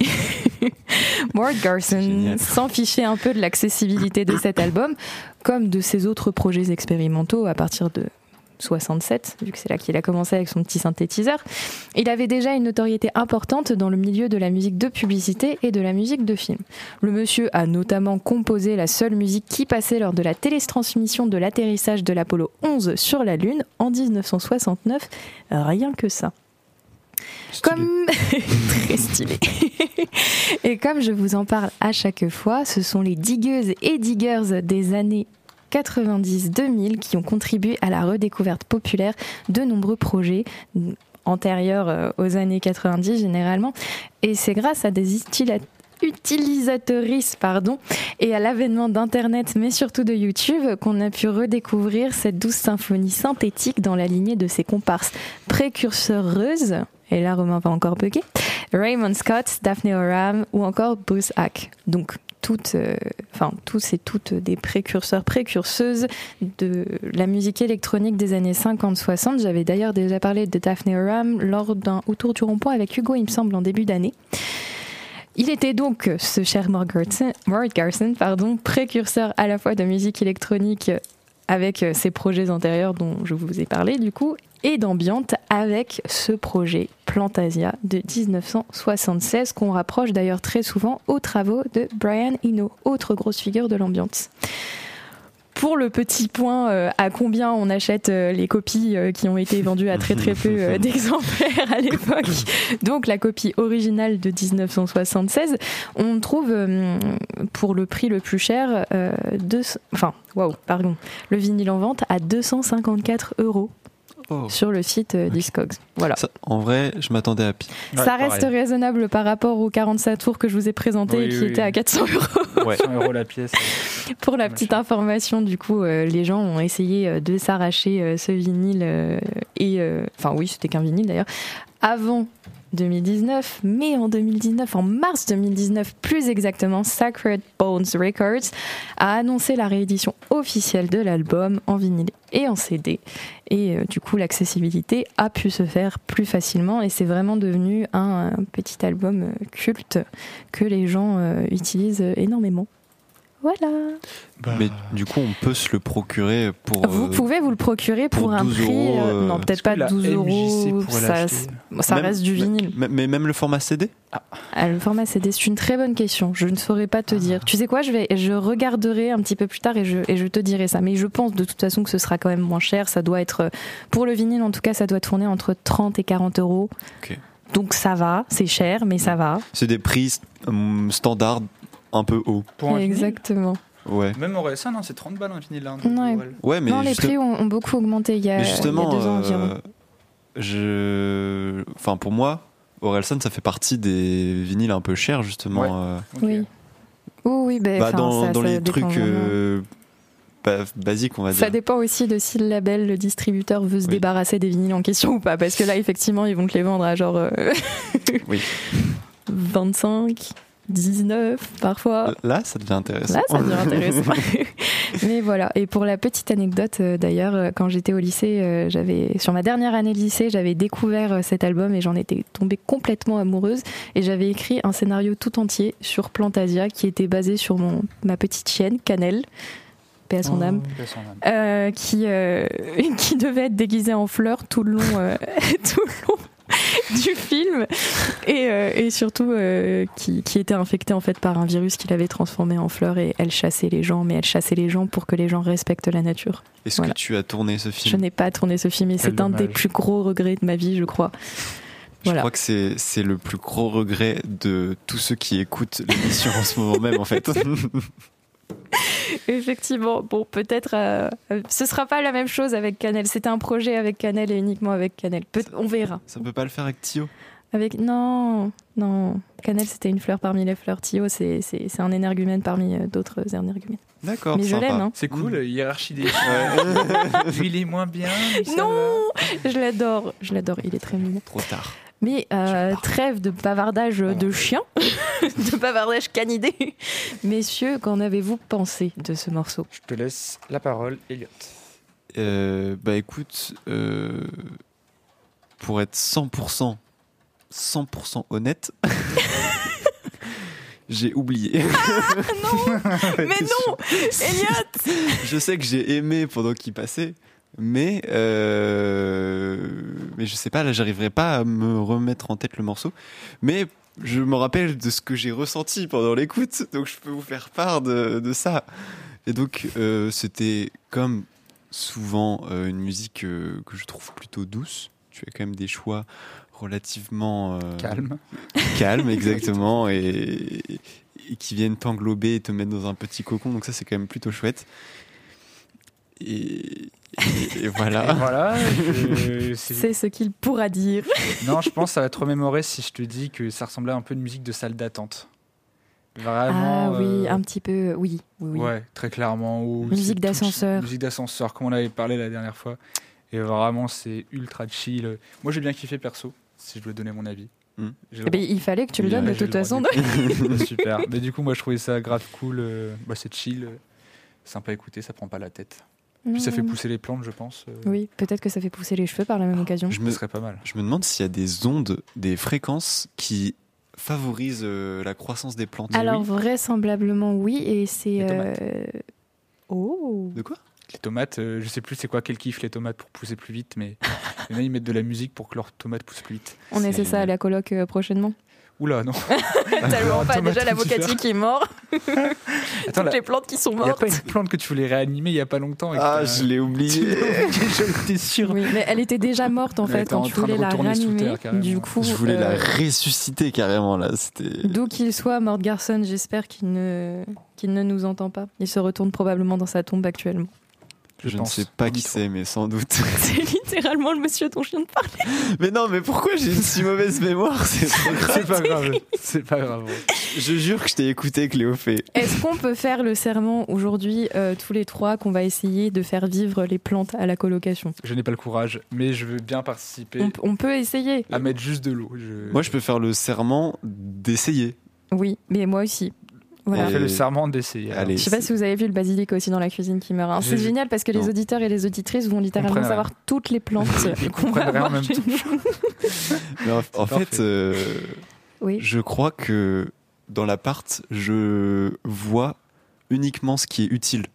Mort Garson s'en fichait un peu de l'accessibilité de cet album comme de ses autres projets expérimentaux à partir de 67, vu que c'est là qu'il a commencé avec son petit synthétiseur. Il avait déjà une notoriété importante dans le milieu de la musique de publicité et de la musique de film. Le monsieur a notamment composé la seule musique qui passait lors de la télétransmission de l'atterrissage de l'Apollo 11 sur la Lune en 1969. Rien que ça. Comme très stylé. et comme je vous en parle à chaque fois, ce sont les digueuses et diggers des années 90-2000 qui ont contribué à la redécouverte populaire de nombreux projets antérieurs euh, aux années 90 généralement. Et c'est grâce à des utilisatrices pardon, et à l'avènement d'Internet, mais surtout de YouTube, qu'on a pu redécouvrir cette douce symphonie synthétique dans la lignée de ses comparses précurseureuses. Et là, Romain va encore bugger. Raymond Scott, Daphne Oram ou encore Bruce Hack. Donc, toutes, euh, enfin, tous et toutes des précurseurs, précurseuses de la musique électronique des années 50-60. J'avais d'ailleurs déjà parlé de Daphne Oram lors d'un autour du rond-point avec Hugo, il me semble, en début d'année. Il était donc, ce cher Mort Garson, Garson, pardon, précurseur à la fois de musique électronique avec ses projets antérieurs dont je vous ai parlé du coup, et d'ambiante avec ce projet Plantasia de 1976 qu'on rapproche d'ailleurs très souvent aux travaux de Brian Eno, autre grosse figure de l'ambiance. Pour le petit point euh, à combien on achète euh, les copies euh, qui ont été vendues à très très peu d'exemplaires à l'époque, donc la copie originale de 1976, on trouve pour le prix le plus cher, deux, enfin, waouh, pardon, le vinyle en vente à 254 euros Oh. sur le site euh, Discogs. Voilà. Ça, en vrai, je m'attendais à pire. Ouais, Ça reste pareil. raisonnable par rapport aux 47 tours que je vous ai présentés Oui, et qui oui, étaient oui. à 400 euros. Ouais. 100 euros la pièce. Pour la petite information, du coup, euh, les gens ont essayé euh, de s'arracher euh, ce vinyle euh, et, euh, enfin oui, c'était qu'un vinyle d'ailleurs, avant 2019, mais en 2019, en mars 2019 plus exactement, Sacred Bones Records a annoncé la réédition officielle de l'album en vinyle et en CD. Et euh, du coup, l'accessibilité a pu se faire plus facilement et c'est vraiment devenu un, euh, petit album euh, culte que les gens utilisent énormément. Voilà. Bah, Mais du coup, on peut se le procurer pour. Vous euh, pouvez vous le procurer pour, pour un 12 prix. euros, euh, euh, non, est-ce peut-être pas la 12 MJC euros. Ça, l'acheter ça même- reste du vinyle. Mais, mais même le format CD Ah, le format CD, c'est une très bonne question. Je ne saurais pas Ah. te dire. Tu sais quoi, je, vais, je regarderai un petit peu plus tard et je, et je te dirai ça. Mais je pense de toute façon que ce sera quand même moins cher. Ça doit être, euh, pour le vinyle en tout cas, ça doit tourner entre 30 et 40 euros. Ok. Donc ça va, c'est cher, mais ça va. C'est des prix standards un peu hauts. Pour un vinyle Exactement. Ouais. Même en RSA, non, c'est 30 balles un vinyle là. Ouais. Ouais, mais, non, les prix ont, ont beaucoup augmenté il y a, mais il y a justement, deux ans euh, environ. je, enfin pour moi, Orelsan, ça fait partie des vinyles un peu chers justement. Ouais. euh, Oui. Oui, oui, ben, bah, dans, ça- dans ça les trucs euh, ba- basiques, on va Ça dire. dépend aussi de si le label, le distributeur veut se Oui. débarrasser des vinyles en question ou pas. Parce que là, effectivement, ils vont te les vendre à genre euh, Oui. 25, 19 parfois. Là, ça devient intéressant. Là, ça devient intéressant. Mais voilà. Et pour la petite anecdote, euh, d'ailleurs, euh, quand j'étais au lycée, euh, j'avais sur ma dernière année de lycée, j'avais découvert cet album et j'en étais tombée complètement amoureuse. Et j'avais écrit un scénario tout entier sur Plantasia qui était basé sur mon ma petite chienne Cannelle, paix à son âme. Euh, qui, euh, qui devait être déguisée en fleur tout le long, euh, tout le long du film et, euh, et surtout euh, qui, qui était infectée en fait par un virus qui l'avait transformée en fleur et elle chassait les gens mais elle chassait les gens pour que les gens respectent la nature. Est-ce Voilà. que tu as tourné ce Je film n'ai pas tourné ce film et c'est un des plus gros regrets de ma vie je crois. Je Voilà. crois que c'est c'est le plus gros regret de tous ceux qui écoutent l'émission en ce moment même en fait. Effectivement, bon peut-être euh, euh, ce sera pas la même chose avec Canel. C'était un projet avec Canel et uniquement avec Canel. Peut- on verra. ça peut pas le faire avec Tio. Avec non, non. Cannelle, c'était une fleur parmi les fleurs. Tio, c'est c'est- c'est un énergumène parmi euh, d'autres énergumènes. D'accord. Mais je l'aime, hein. C'est cool, hiérarchie des. Lui, il est moins bien. Non, je l'adore, je l'adore. Il est très mignon. Trop tard. Mais euh, trêve de bavardage de chien, de bavardage canidé. Messieurs, qu'en avez-vous pensé de ce morceau? Je te laisse la parole, Elliot. Euh, bah écoute, euh, pour être 100%, 100% honnête, j'ai oublié. Mais non, Elliot. Je sais que j'ai aimé pendant qu'il passait, mais euh, mais je sais pas, là j'arriverai pas à me remettre en tête le morceau, mais je me rappelle de ce que j'ai ressenti pendant l'écoute, donc je peux vous faire part de, de ça. Et donc euh, c'était comme souvent euh, une musique que je trouve plutôt douce. Tu as quand même des choix relativement euh, Calme. calmes, exactement, et, et qui viennent t'englober et te mettre dans un petit cocon. Donc ça, c'est quand même plutôt chouette. Et, et- et voilà. Et voilà. je- c'est- ce qu'il pourra dire. Non, je pense que ça va te remémorer si je te dis que ça ressemblait à un peu une musique de salle d'attente. Vraiment. ah oui, euh, un petit peu, oui. oui, oui. Ouais, très clairement. ou Musique d'ascenseur. Musique d'ascenseur, comme on avait parlé la dernière fois. Et vraiment, c'est ultra chill. Moi, j'ai bien kiffé perso, si je dois donner mon avis. Hmm. Eh ben, il fallait que tu le Oui, donnes de toute façon. Super. Mais du coup, moi, je trouvais ça grave cool. euh, bah, c'est chill, euh, sympa à écouter, ça prend pas la tête. Puis ça fait pousser les plantes, je pense. euh, Oui, peut-être que ça fait pousser les cheveux par la même occasion. Je me, serait pas mal. je me demande s'il y a des ondes, des fréquences qui favorisent euh, la croissance des plantes. Alors vraisemblablement oui, et c'est. Euh, Oh. De quoi? Les tomates, euh, je sais plus c'est quoi, quel kiff les tomates pour pousser plus vite, mais il y en a, ils mettent de la musique pour que leurs tomates poussent plus vite. On essaie ça à la coloc euh, prochainement. Oula, non. Tellement pas. Déjà l'avocatier qui est mort, Attends, toutes là, les plantes qui sont il n'y a mortes. pas une plante que tu voulais réanimer il y a pas longtemps. et que Ah, je l'ai oublié. J'étais sûr. Oui, mais elle était déjà morte en Elle fait quand en tu train de voulais la retourner sous réanimer. terre. Du coup, Je voulais la euh, ressusciter carrément là. D'où qu'il soit, Mort Garson, j'espère qu'il ne, qu'il ne nous entend pas. Il se retourne probablement dans sa tombe actuellement. Je Je, ne sais pas qui c'est, mais sans doute. C'est littéralement le monsieur dont je viens de parler. mais non, mais pourquoi j'ai une si mauvaise mémoire? C'est trop grave. C'est pas grave. C'est pas grave. Je jure que je t'ai écouté, Cléo fait. Est-ce qu'on peut faire le serment aujourd'hui, euh, tous les trois, qu'on va essayer de faire vivre les plantes à la colocation? Je n'ai pas le courage, mais je veux bien participer on, on peut essayer. à mettre juste de l'eau. Je... Moi, je peux faire le serment d'essayer. Oui, mais moi aussi. Voilà. On fait le serment d'essayer. Je sais pas si vous avez vu le basilic aussi dans la cuisine qui meurt. hein. C'est génial parce que Non. les auditeurs et les auditrices vont littéralement savoir toutes les plantes qu'on va comprennent rien en avoir même chez temps. nous. Mais en, en fait, euh, Oui. je crois que dans l'appart, je vois uniquement ce qui est utile.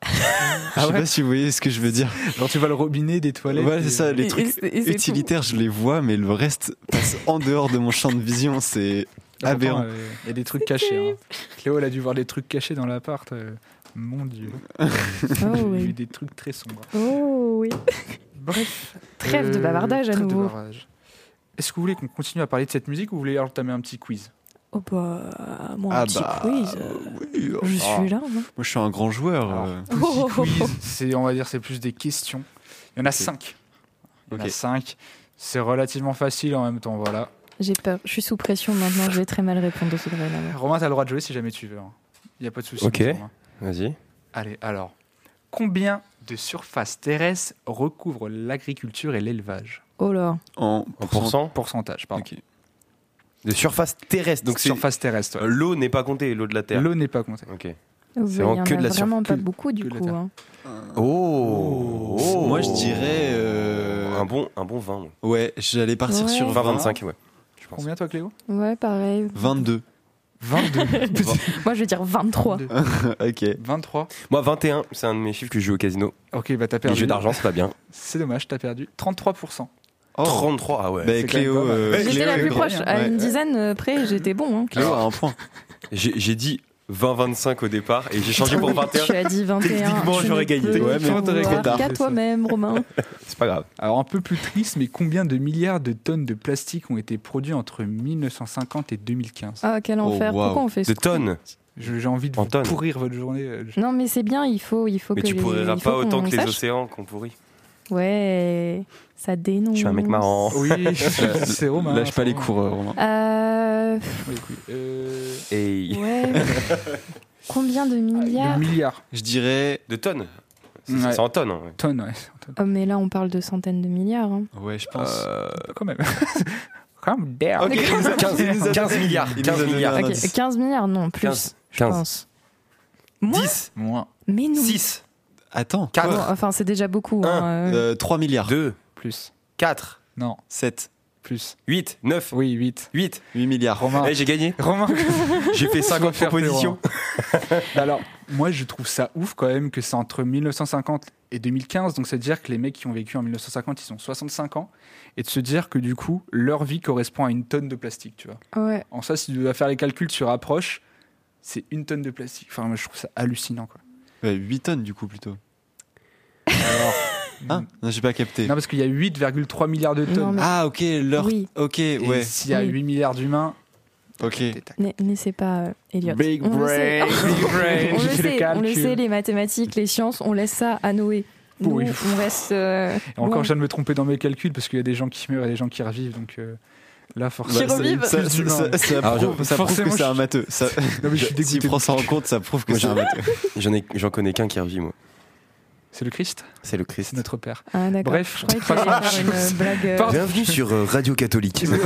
je sais ouais pas si vous voyez ce que je veux dire. Genre, tu vois le robinet des toilettes. Voilà, c'est ça, les Et- trucs et utilitaires, je les vois, mais le reste passe en dehors de mon champ de vision. C'est aberrant. euh, Il y a des trucs cachés. hein. Cléo, elle a dû voir des trucs cachés dans l'appart. euh, Mon dieu. Oh J'ai vu oui. des trucs très sombres. Oh oui. Bref. Trêve de Euh, bavardage à trêve de nouveau. bavardage. Est-ce que vous voulez qu'on continue à parler de cette musique ou vous voulez entamer un petit quiz? Oh bah, moi, un Ah petit bah, quiz. euh, oui, Je ah. suis là. hein. Moi, je suis un grand joueur. Alors, euh. Petit Oh. quiz, c'est, on va dire, c'est plus des questions. Il y en a cinq. Il y en a cinq. C'est relativement facile en même temps, voilà. J'ai peur. Je suis sous pression maintenant. Je vais très mal répondre de ce vrai Romain, t'as le droit de jouer si jamais tu veux. hein. Il n'y a pas de souci. Ok. Vas-y. Allez, alors. Combien de surface terrestre recouvre l'agriculture et l'élevage? Oh là. En, En pourcent? Pourcentage, pardon. De surface terrestre. Donc c'est surface terrestre. Ouais. l'eau n'est pas comptée, l'eau de la terre. L'eau n'est pas comptée. Ok. Oui, C'est il y vraiment en que a de la sur- vraiment pas que- beaucoup du coup. hein. Oh, Moi, je dirais. euh, un bon, un bon 20. moi. Ouais, j'allais partir Ouais. sur 20, 20, 25, ouais. Je pense. Combien toi, Cléo? Ouais, pareil. 22. 22. Moi, je vais dire 23. 22. ok. 23. Moi, 21, c'est un de mes chiffres que je joue au casino. Ok, bah t'as Les perdu. jeux d'argent, c'est pas bien. C'est dommage, t'as perdu. 33%. Oh. 33, ah ouais. Bah, Cléo, euh, J'étais la plus grand. proche. À Ouais. une dizaine euh, près, j'étais bon. hein. Cléo a un point. J'ai dit 20-25 au départ et j'ai changé pour 21. Tu as dit 21. Techniquement, j'aurais gagné. Ouais, mais toi-même, Romain. C'est pas grave. Alors un peu plus triste, mais combien de milliards de tonnes de plastique ont été produits entre 1950 et 2015 Ah, quel enfer. wow. Pourquoi on fait De ce tonnes. J'ai envie de En vous pourrir votre journée. euh, Non, mais c'est bien, il faut, il faut Mais que tu les- pourriras pas autant que les sache. océans qu'on pourrit. Ouais, ça dénonce. Je suis un mec marrant. Oui, c'est Romain. Lâche pas les coureurs, Romain. Euh. Euh, Et ouais. Combien de de milliards milliards. Je dirais. de tonnes. C'est Ouais. en tonnes. hein. Tonnes, ouais. Oh, mais là, on parle de centaines de milliards. hein. Ouais, je pense. Euh, Quand même. Calm down. Ok, 15, 15 milliards. Il nous a 15 donné milliards. un Ok, indice. 15 milliards, non, plus. 15. Je 15. pense. Moins 10, Moins. Mais non. 6, Attends. Quatre. Bon, quoi enfin, c'est déjà beaucoup. Un. hein, euh. Euh, 3 milliards. 2, Plus. 4, Non. 7. Plus. 8, 9, Oui, 8. 8. 8 milliards. Romain. Eh, j'ai gagné. Romain. J'ai fait 50 faire propositions. Bah Alors, moi, je trouve ça ouf quand même que c'est entre 1950 et 2015. Donc, c'est-à-dire que les mecs qui ont vécu en 1950, ils ont 65 ans. Et de se dire que du coup, leur vie correspond à une tonne de plastique, tu vois. Ouais. En ça, si tu dois faire les calculs, tu rapproches, c'est une tonne de plastique. Enfin, moi, je trouve ça hallucinant, quoi. Ouais, 8 tonnes, du coup, plutôt. Alors, Hein Non, j'ai pas capté. non, parce qu'il y a 8,3 milliards de Non, tonnes. mais- Ah, ok, leur. Oui. Ok, Et ouais. s'il y a Oui. 8 milliards d'humains, Ok. N'essaie pas, euh, Elliot. Big on le sait. brain, big brain, on, le sait, on le sait, les mathématiques, les sciences, on laisse ça à Noé. Nous, Oui. on reste. euh, Et encore, je viens de me tromper dans mes calculs parce qu'il y a des gens qui meurent et des gens qui revivent. Donc euh, là, forcément. Ça, ça, prouve, je- ça prouve forcément, que c'est un matheux. Ça- Non, mais je suis S'il dégoûté. prend ça en compte, ça prouve que c'est un matheux. J'en ai, j'en connais qu'un qui revit, moi. C'est le Christ, C'est le c'est Christ. notre Père. Ah. Bref, je croyais qu'il faire une euh, blague. euh. Bienvenue sur euh, Radio Catholique.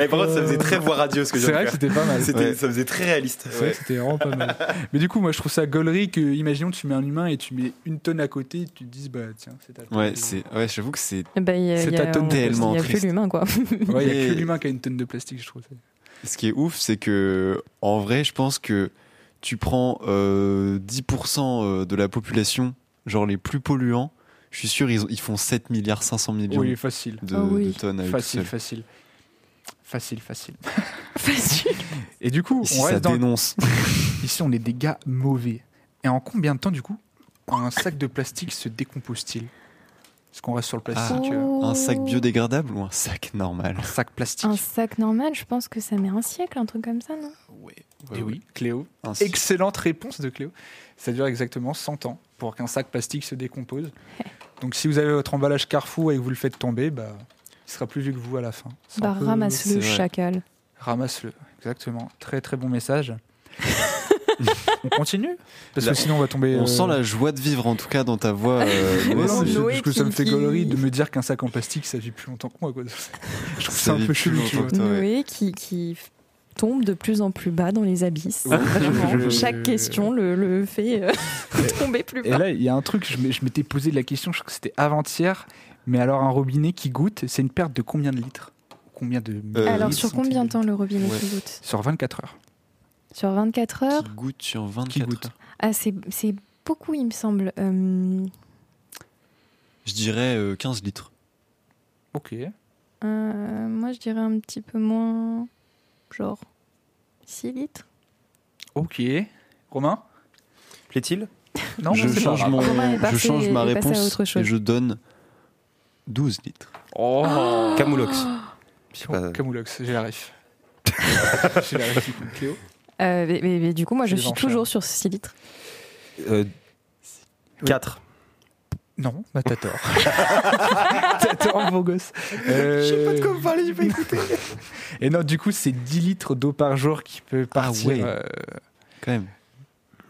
Et par contre, ça faisait très voix radio ce que je C'est vrai que c'était pas mal. C'était- Ouais. Ça faisait très réaliste. C'est vrai que c'était vraiment pas mal. Mais du coup, moi, je trouve ça gaulerie que, imaginons, tu mets un humain et tu mets une tonne à côté, et tu te dises, bah tiens, c'est ta tonne. Ouais, c'est, ouais, j'avoue que c'est. bah, C'est ta a- tonne on- tellement Il n'y a plus triste. l'humain, quoi. Ouais, il y a que l'humain qui a une tonne de plastique, je trouve. Ce qui est ouf, c'est que, en vrai, je pense que tu prends euh, 10% euh, de la population, genre les plus polluants, je suis sûr, ils, ont- ils font 7 milliards 500 millions Oui, facile. de, Ah oui. de tonnes à Facile, facile. Facile, facile. Facile. Et du coup, Ici, on ça reste dans le- dénonce. Ici, on est des gars mauvais. Et en combien de temps, du coup, un sac de plastique se décompose-t-il? Est-ce qu'on reste sur le plastique euh. Un sac biodégradable ou un sac normal? Un sac plastique Un sac normal, je pense que ça met un siècle, un truc comme ça, non? Ouais. Et oui, Cléo. Un. Excellente réponse de Cléo. Ça dure exactement 100 ans pour qu'un sac plastique se décompose. Donc si vous avez votre emballage Carrefour et que vous le faites tomber, bah, il sera plus vieux que vous à la fin. Bah, un peu- ramasse-le, chacal. Ramasse-le. Exactement. Très très bon message. on continue? Parce Là, que sinon on va tomber. On euh, sent la joie de vivre en tout cas dans ta voix. euh, Ouais, non, parce que ça me fait gaulerie de me dire qu'un sac en plastique ça vit plus longtemps que moi. Quoi. Je trouve ça, un vit peu chelou. Noé qui, qui tombe de plus en plus bas dans les abysses. Ouais, Vraiment, je- Chaque question le, le fait euh, tomber plus Et bas. là, il y a un truc, je m'étais posé la question, je crois que c'était avant-hier, mais alors un robinet qui goûte, c'est une perte de combien de litres Combien de Euh, Alors, sur combien de temps le robinet Ouais. qui goûte Sur 24 heures. Sur 24 heures Qui goûte sur 24 Qui goûte heures. Ah, c'est c'est beaucoup, il me semble. Euh, Je dirais euh, 15 litres. Ok. euh, moi, je dirais un petit peu moins. Genre 6 litres Ok. Romain? Plaît-il? Non, je, change mon- je change ma réponse autre chose. et je donne 12 litres. Oh Camoulox. Je sais pas. Camoulox, j'ai la ref. j'ai la ref. Cléo Euh, mais, mais- mais du coup, moi, je suis toujours sur 6 litres. Euh, 4. Non, bah t'as tort. t'as tort, beau gosse. Euh, Je sais pas de quoi vous parlez, j'ai pas écouté. Et non, du coup, c'est 10 litres d'eau par jour qui peut partir. ouais. euh, Quand même.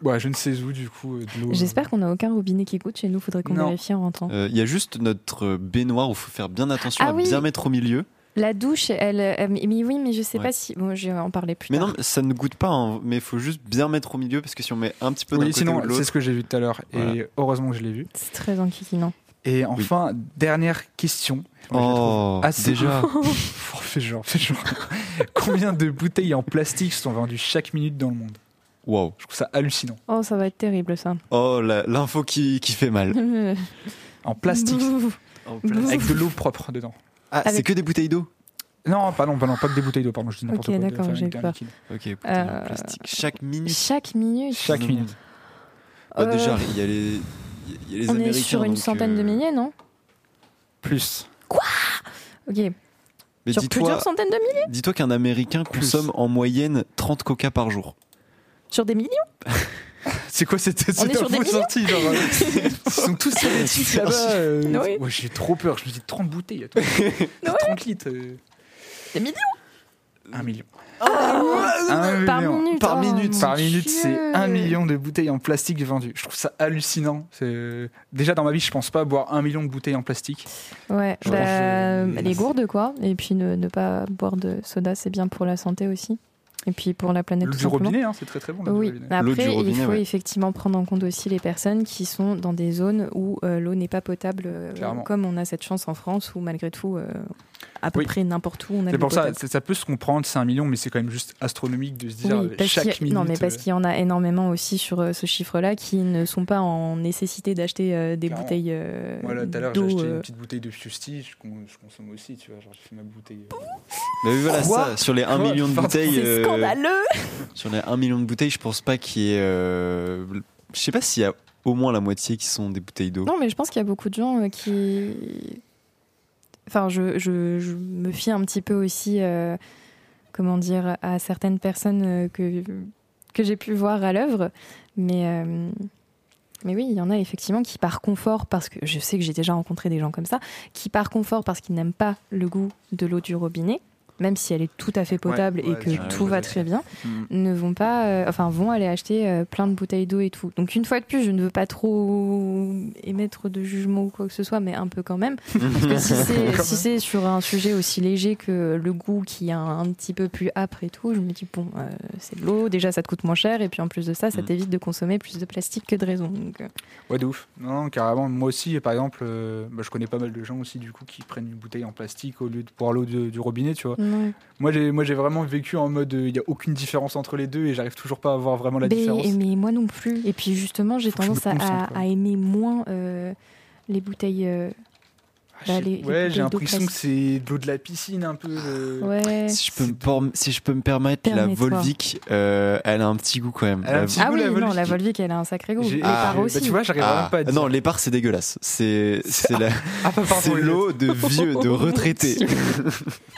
Ouais, je ne sais où, du coup, euh, de l'eau. J'espère qu'on n'a aucun robinet qui goûte chez nous. Faudrait qu'on vérifie en rentrant. Euh, Il y a juste notre baignoire où il faut faire bien attention Ah à oui. bien mettre au milieu. La douche, elle. euh, mais mais oui, mais je sais Ouais. pas si. Bon, je vais en parler plus Mais tard. non, ça ne goûte pas, hein, mais il faut juste bien mettre au milieu parce que si on met un petit peu d'un Oui, côté sinon, ou de l'autre. c'est ce que j'ai vu tout à l'heure. Et Voilà. heureusement que je l'ai vu. C'est très enquiquinant. Et enfin, dernière question. Moi, Oh, assez déjà. Oh, fais genre, fais genre. Combien de bouteilles en plastique sont vendues chaque minute dans le monde? Wow. Je trouve ça hallucinant. Oh, ça va être terrible, ça. Oh, la- l'info qui, qui fait mal. En plastique, avec de l'eau propre dedans. Ah, c'est que des bouteilles d'eau? Non, pas, non, pas, non, pas que des bouteilles d'eau, pardon, je dis n'importe Ok, quoi. d'accord, Enfin, j'ai peur. Ok, bouteilles Euh, en plastique. Chaque minute. Chaque minute. Chaque minute. Bah, Euh, déjà, il y a les, il y a les on Américains. est sur une centaine de euh, milliers, non? Plus. Ok. Mais sur plusieurs centaines de milliers? dis-toi qu'un Américain Plus. consomme en moyenne 30 coca par jour. Sur des millions C'est quoi cette, cette On est sur des info millions sortie genre, euh, Ils sont tous scientifiques là-bas. euh, Oui. ouais, J'ai trop peur, je me dis 30 bouteilles. Attends. Ouais. 30 litres. euh, Des millions 1 million. Ah, Par million. minute Par oh, minute. mon Par minute, Dieu. c'est 1 million de bouteilles en plastique vendues. Je trouve ça hallucinant. C'est- Déjà dans ma vie, je pense pas boire 1 million de bouteilles en plastique. Ouais, bah, euh, les gourdes, quoi. Et puis ne, ne pas boire de soda, c'est bien pour la santé aussi. Et puis pour la planète, L'eau tout du simplement. robinet, hein, c'est très très bon. du Oui, robinet. L'eau du après, il faut ouais. effectivement prendre en compte aussi les personnes qui sont dans des zones où euh, l'eau n'est pas potable, euh, comme on a cette chance en France, où malgré tout, euh, à peu Oui. près n'importe où, on a de C'est pour ça, ça, ça peut se comprendre, c'est un million, mais c'est quand même juste astronomique de se dire Oui, euh, chaque a- minute. non, mais parce euh, qu'il y en a énormément aussi sur euh, ce chiffre-là qui ne sont pas en nécessité d'acheter euh, des Clairement. bouteilles euh, Moi, là, tout à l'heure, j'ai acheté euh, une petite bouteille de Fusti, je, con- je consomme aussi, tu vois. Genre, j'ai fait ma bouteille. euh, Bah oui, voilà Quoi ça. Sur les 1 Quoi million de bouteilles. C'est euh, scandaleux Sur les 1 million de bouteilles, je pense pas qu'il y ait. euh, Je sais pas s'il y a au moins la moitié qui sont des bouteilles d'eau. Non, mais je pense qu'il y a beaucoup de gens euh, qui. Enfin, je, me fie un petit peu aussi, euh, comment dire, à certaines personnes euh, que, que j'ai pu voir à l'œuvre. Mais, euh, mais oui, il y en a effectivement qui, par confort, parce que je sais que j'ai déjà rencontré des gens comme ça, qui, par confort, parce qu'ils n'aiment pas le goût de l'eau du robinet, même si elle est tout à fait potable ouais, et que tout va très bien, Mm. ne vont pas, euh, enfin vont aller acheter euh, plein de bouteilles d'eau et tout. Donc une fois de plus, je ne veux pas trop émettre de jugement ou quoi que ce soit, mais un peu quand même. Parce que si c'est si c'est sur un sujet aussi léger que le goût qui est un, un petit peu plus âpre et tout, je me dis bon, euh, c'est de l'eau, déjà ça te coûte moins cher et puis en plus de ça, ça Mm. t'évite de consommer plus de plastique que de raison. Donc, euh, Ouais, de ouf. Non, non, carrément. Moi aussi, par exemple, euh, bah, je connais pas mal de gens aussi, du coup, qui prennent une bouteille en plastique au lieu de boire l'eau du robinet, tu vois. Ouais. Moi, j'ai, moi, j'ai vraiment vécu en mode, euh, il y a aucune différence entre les deux et j'arrive toujours pas à voir vraiment la mais, différence. mais moi non plus. Et puis justement, j'ai Faut tendance à, aimer moins euh, les bouteilles. euh, bah, j'ai- les- ouais, j'ai l'impression que c'est de l'eau de la piscine un peu. euh. ouais. Si je peux me, por- si je peux me permettre, la. Volvic, euh, elle a un petit goût quand même. Elle a un La- petit Ah goût, oui, la non, la Volvic, elle a un sacré goût. Les Ah, parts bah, aussi. tu vois, j'arrive Ah, vraiment pas à dire. non, les parts c'est dégueulasse. C'est Ah, l'eau de vieux, de retraités.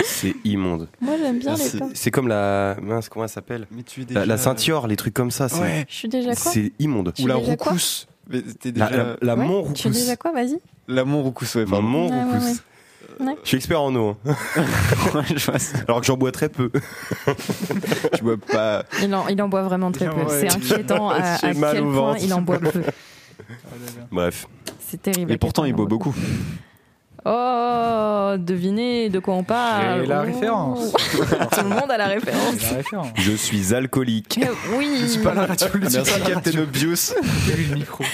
C'est immonde. Moi, j'aime bien Ah, les c'est- parts. C'est comme la. Mince, comment elle s'appelle la, déjà- la Saint-Yor, les trucs comme ça. C'est Ouais. Je suis déjà quoi c'est immonde. Ou la roucousse. La, la, la Ouais, Mont Tu es déjà quoi Vas-y. La Mont roucousse, ouais. Pardon. Mont Ouais, ouais. Je suis expert en eau, hein. je vois ça. alors que j'en bois très peu. Je vois pas. Il en, il en boit vraiment très peu. C'est inquiétant à, J'ai à mal quel au point ventre. il en boit peu. Bref. C'est terrible. Et pourtant, il boit beaucoup. Oh, devinez de quoi on parle. J'ai la Oh. référence. Tout le monde a la référence. C'est la référence. Je suis alcoolique. Oui. Je suis pas la radio, je suis Merci, Captain. Obvious. J'ai eu le micro.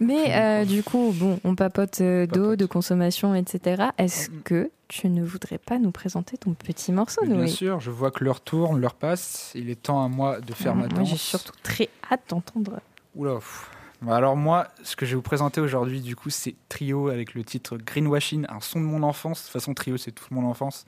Mais euh, du coup, bon, on papote euh, d'eau, de consommation, etc. Est-ce que tu ne voudrais pas nous présenter ton petit morceau, Mais Bien Noé sûr, je vois que l'heure tourne, l'heure passe. Il est temps à moi de faire ma Moi, danse. j'ai surtout très hâte d'entendre. Oula. pff. Bah Alors moi, ce que je vais vous présenter aujourd'hui, du coup, c'est Trio avec le titre Greenwashing, un son de mon enfance. De toute façon, Trio, c'est toute mon enfance.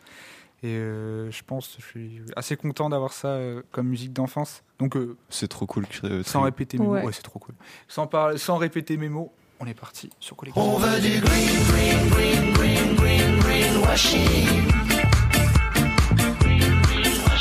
Et euh, je pense, je suis assez content d'avoir ça euh, comme musique d'enfance. Donc, euh, C'est trop cool. euh, sans répéter mes Ouais. mots, ouais, c'est trop cool. Sans, parler, sans répéter mes mots, on est parti sur collectif. On veut du green, green, green, green, green, greenwashing.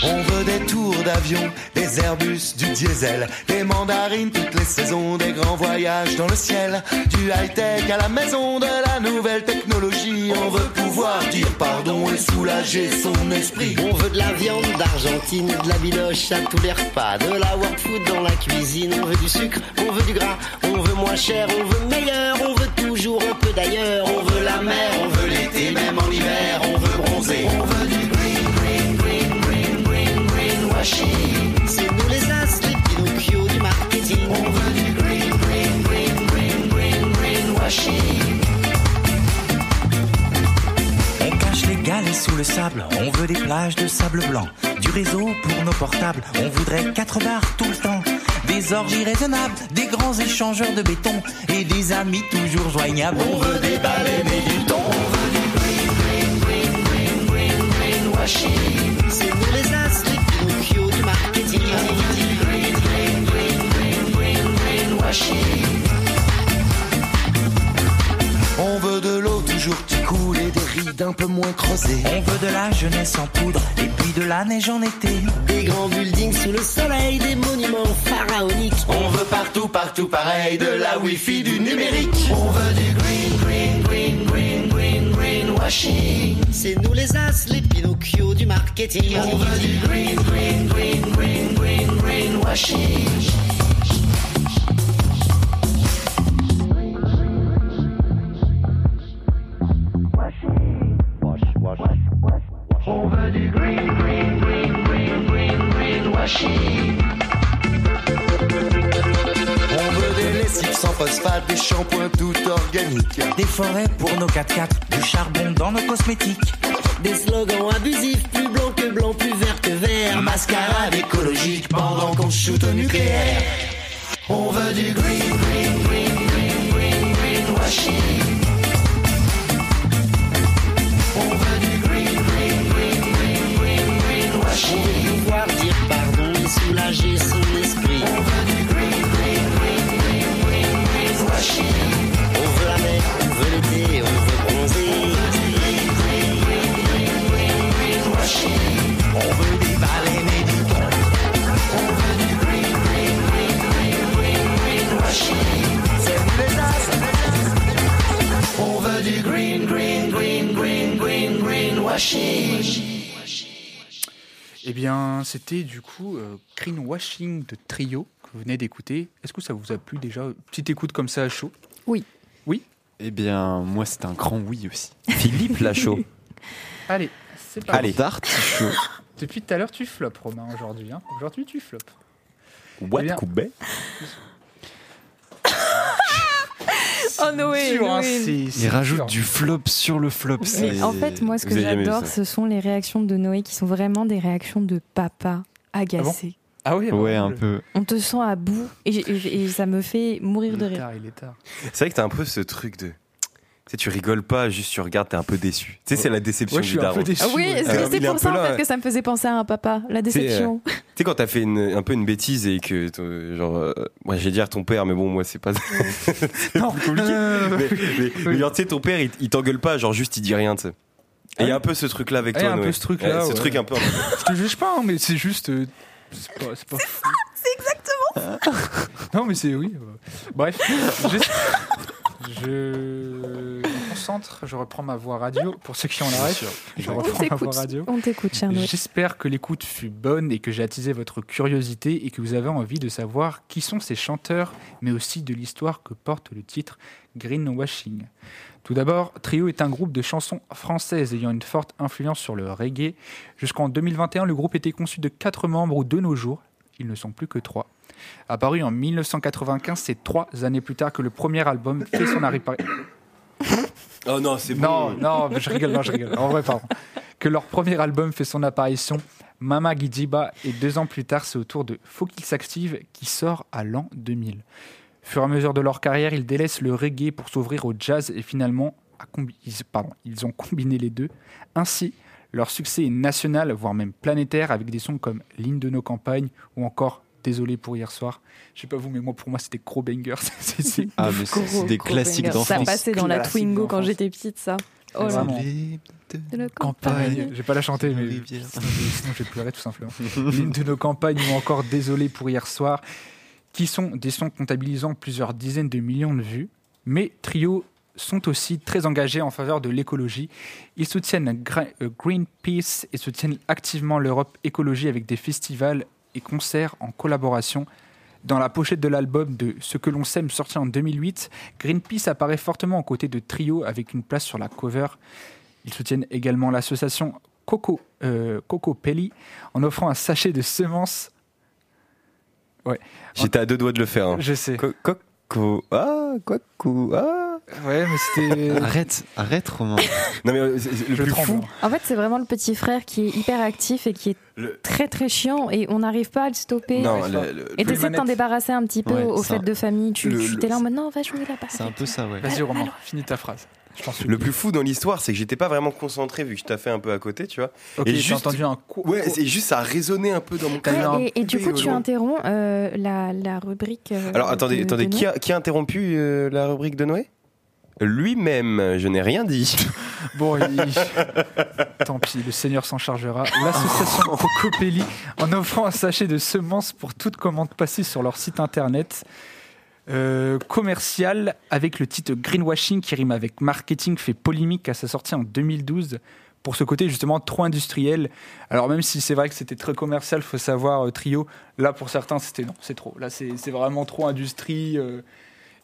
On veut des tours d'avion, des Airbus, du diesel, des mandarines toutes les saisons, des grands voyages dans le ciel, du high-tech à la maison, de la nouvelle technologie. On veut pouvoir dire pardon et soulager son esprit. On veut de la viande d'Argentine, de la biloche à tous les repas, de la world food dans la cuisine. On veut du sucre, on veut du gras, on veut moins cher, on veut meilleur, on veut toujours un peu d'ailleurs. On veut la mer, on veut l'été, même en hiver, on veut bronzer. On veut C'est nous les Pinocchio du marketing. On veut du green, green, green, green, green, greenwashing. On cache les galets sous le sable, on veut des plages de sable blanc, du réseau pour nos portables, on voudrait quatre bars tout le temps, des orgies raisonnables, des grands échangeurs de béton et des amis toujours joignables. On veut des baleines et de l'eau toujours qui coule et des rides un peu moins creusées. On veut de la jeunesse en poudre et puis de la neige en été. Des grands buildings sous le soleil, des monuments pharaoniques. On veut partout, partout pareil, de la wifi, du numérique. On veut du green, green, green, green, green, greenwashing. C'est nous les as, les Pinocchio du marketing. On veut du green, green, green, green, green, greenwashing. Shampoings tout organiques. Des forêts pour nos 4x4, du charbon dans nos cosmétiques. Des slogans abusifs, plus blanc que blanc, plus vert que vert. Mascarade écologique pendant qu'on shoot au nucléaire. On veut du green, green, green, green, green, greenwashing. On c'était du coup euh, Greenwashing de Trio que vous venez d'écouter. Est-ce que ça vous a plu déjà? Petite écoute comme ça à chaud Oui. Oui? Eh bien, moi, c'est un grand oui aussi. Philippe Lachaud. Allez, c'est parti. Allez. D'artichaut. Depuis tout à l'heure, tu floppes, Romain, aujourd'hui. hein. Aujourd'hui, tu floppes. What Eh bien. Oh Noé, hein, Noé. c'est- Il rajoute dur. du flop sur le flop. Mais en fait, moi, ce que j'adore, ce sont les réactions de Noé qui sont vraiment des réactions de papa agacé. Ah oui, Ouais, bah, un le- peu. On te sent à bout et, et- et ça me fait mourir Il de est rire. tard, il est tard. C'est vrai que t'as un peu ce truc de. Tu sais, tu rigoles pas, juste tu regardes, t'es un peu déçu. Tu sais, c'est la déception Ouais, je du un daron. peu déçu. Ah oui, ouais. Euh, c'est un pour ça en fait que ça me faisait penser à un papa, la déception Tu sais, quand t'as fait une- un peu une bêtise et que, genre, euh, moi, j'ai dire ton père, mais bon, moi, c'est pas. Non, plus compliqué. mais, mais- Oui. mais genre, tu sais, ton père, il, il t'engueule pas, genre, juste, il dit rien, tu sais. Et il y a un peu ce truc-là avec Ah, il y toi, a un peu ce truc-là, Ce truc un peu. Je te juge pas, hein, mais c'est juste. euh, c'est pas. C'est pas. C'est exactement Non, mais c'est oui. euh, Bref, je. je- concentre, je reprends ma voix radio. Pour ceux qui ont la ref, je On reprends ma voix t'écoute, radio. on t'écoute. J'espère que l'écoute fut bonne et que j'ai attisé votre curiosité et que vous avez envie de savoir qui sont ces chanteurs, mais aussi de l'histoire que porte le titre Greenwashing. Tout d'abord, Trio est un groupe de chansons françaises ayant une forte influence sur le reggae. Jusqu'en 2021, le groupe était conçu de quatre membres ou de nos jours, ils ne sont plus que trois. Apparu en 1995, c'est trois années plus tard que le premier album fait son apparition. Oh non, c'est bon. non, je rigole, non, je rigole. En vrai, pardon. Que leur premier album fait son apparition, Mama Gidiba, et deux ans plus tard, c'est au tour de Faut qu'il s'active qui sort à l'an 2000. Au fur et à mesure de leur carrière, ils délaissent le reggae pour s'ouvrir au jazz et finalement, à ils, pardon, ils ont combiné les deux. Ainsi, leur succès est national, voire même planétaire, avec des sons comme Ligne de nos campagnes ou encore Désolé pour hier soir. Je sais pas vous, mais moi, pour moi, c'était gros banger. C'est- c'est- Ah, mais c'est c'est des classiques Ça d'enfance. passait dans la Twingo quand j'étais petite, ça. Oh là. De la campagne. Je vais pas la chanter, mais sinon, vais pleurer tout simplement. L'une de nos campagnes ou encore Désolé pour hier soir, qui sont des sons comptabilisant plusieurs dizaines de millions de vues. Mais Trio sont aussi très engagés en faveur de l'écologie. Ils soutiennent euh, Greenpeace et soutiennent activement l'Europe écologie avec des festivals et concerts en collaboration. Dans la pochette de l'album de Ce que l'on sème sorti en 2008, Greenpeace apparaît fortement aux côtés de Trio avec une place sur la cover. Ils soutiennent également l'association Coco, euh, Coco Pelli en offrant un sachet de semences. Ouais. J'étais à deux doigts de le faire. hein. Je sais. Co-. Ah, Coco. Ah. Ouais, mais c'était. Arrête, arrête, Romain. Non, mais euh, le plus tremble. fou. En fait, c'est vraiment le petit frère qui est hyper actif et qui est Le- très très chiant et on n'arrive pas à le stopper. Non, le- le- Et t'essaies de t'en débarrasser un petit peu Ouais, aux fêtes de famille. Tu, Le- tu le- t'es là en mode non, va jouer là-bas. C'est un peu ça, ouais. Vas-y, Romain, alors. finis ta phrase. Le plus fou dans l'histoire, c'est que j'étais pas vraiment concentré vu que je t'ai fait un peu à côté, tu vois. Ok, Et j'ai juste- entendu un coup. Ouais, c'est juste ça a résonné un peu dans mon eu cœur. et, et du coup, tu interromps euh, la, la rubrique. euh, Alors attendez, de- attendez, de qui a, qui a interrompu euh, la rubrique de Noé? Lui-même, je n'ai rien dit. Bon, il- tant pis, le Seigneur s'en chargera. L'association Cocopelli, en offrant un sachet de semences pour toute commande passée sur leur site internet euh, commercial avec le titre Greenwashing qui rime avec marketing, fait polémique à sa sortie en 2012 pour ce côté justement trop industriel. Alors même si c'est vrai que c'était très commercial, faut savoir, euh, Trio, là pour certains c'était non, c'est trop. Là c'est vraiment trop industrie. euh,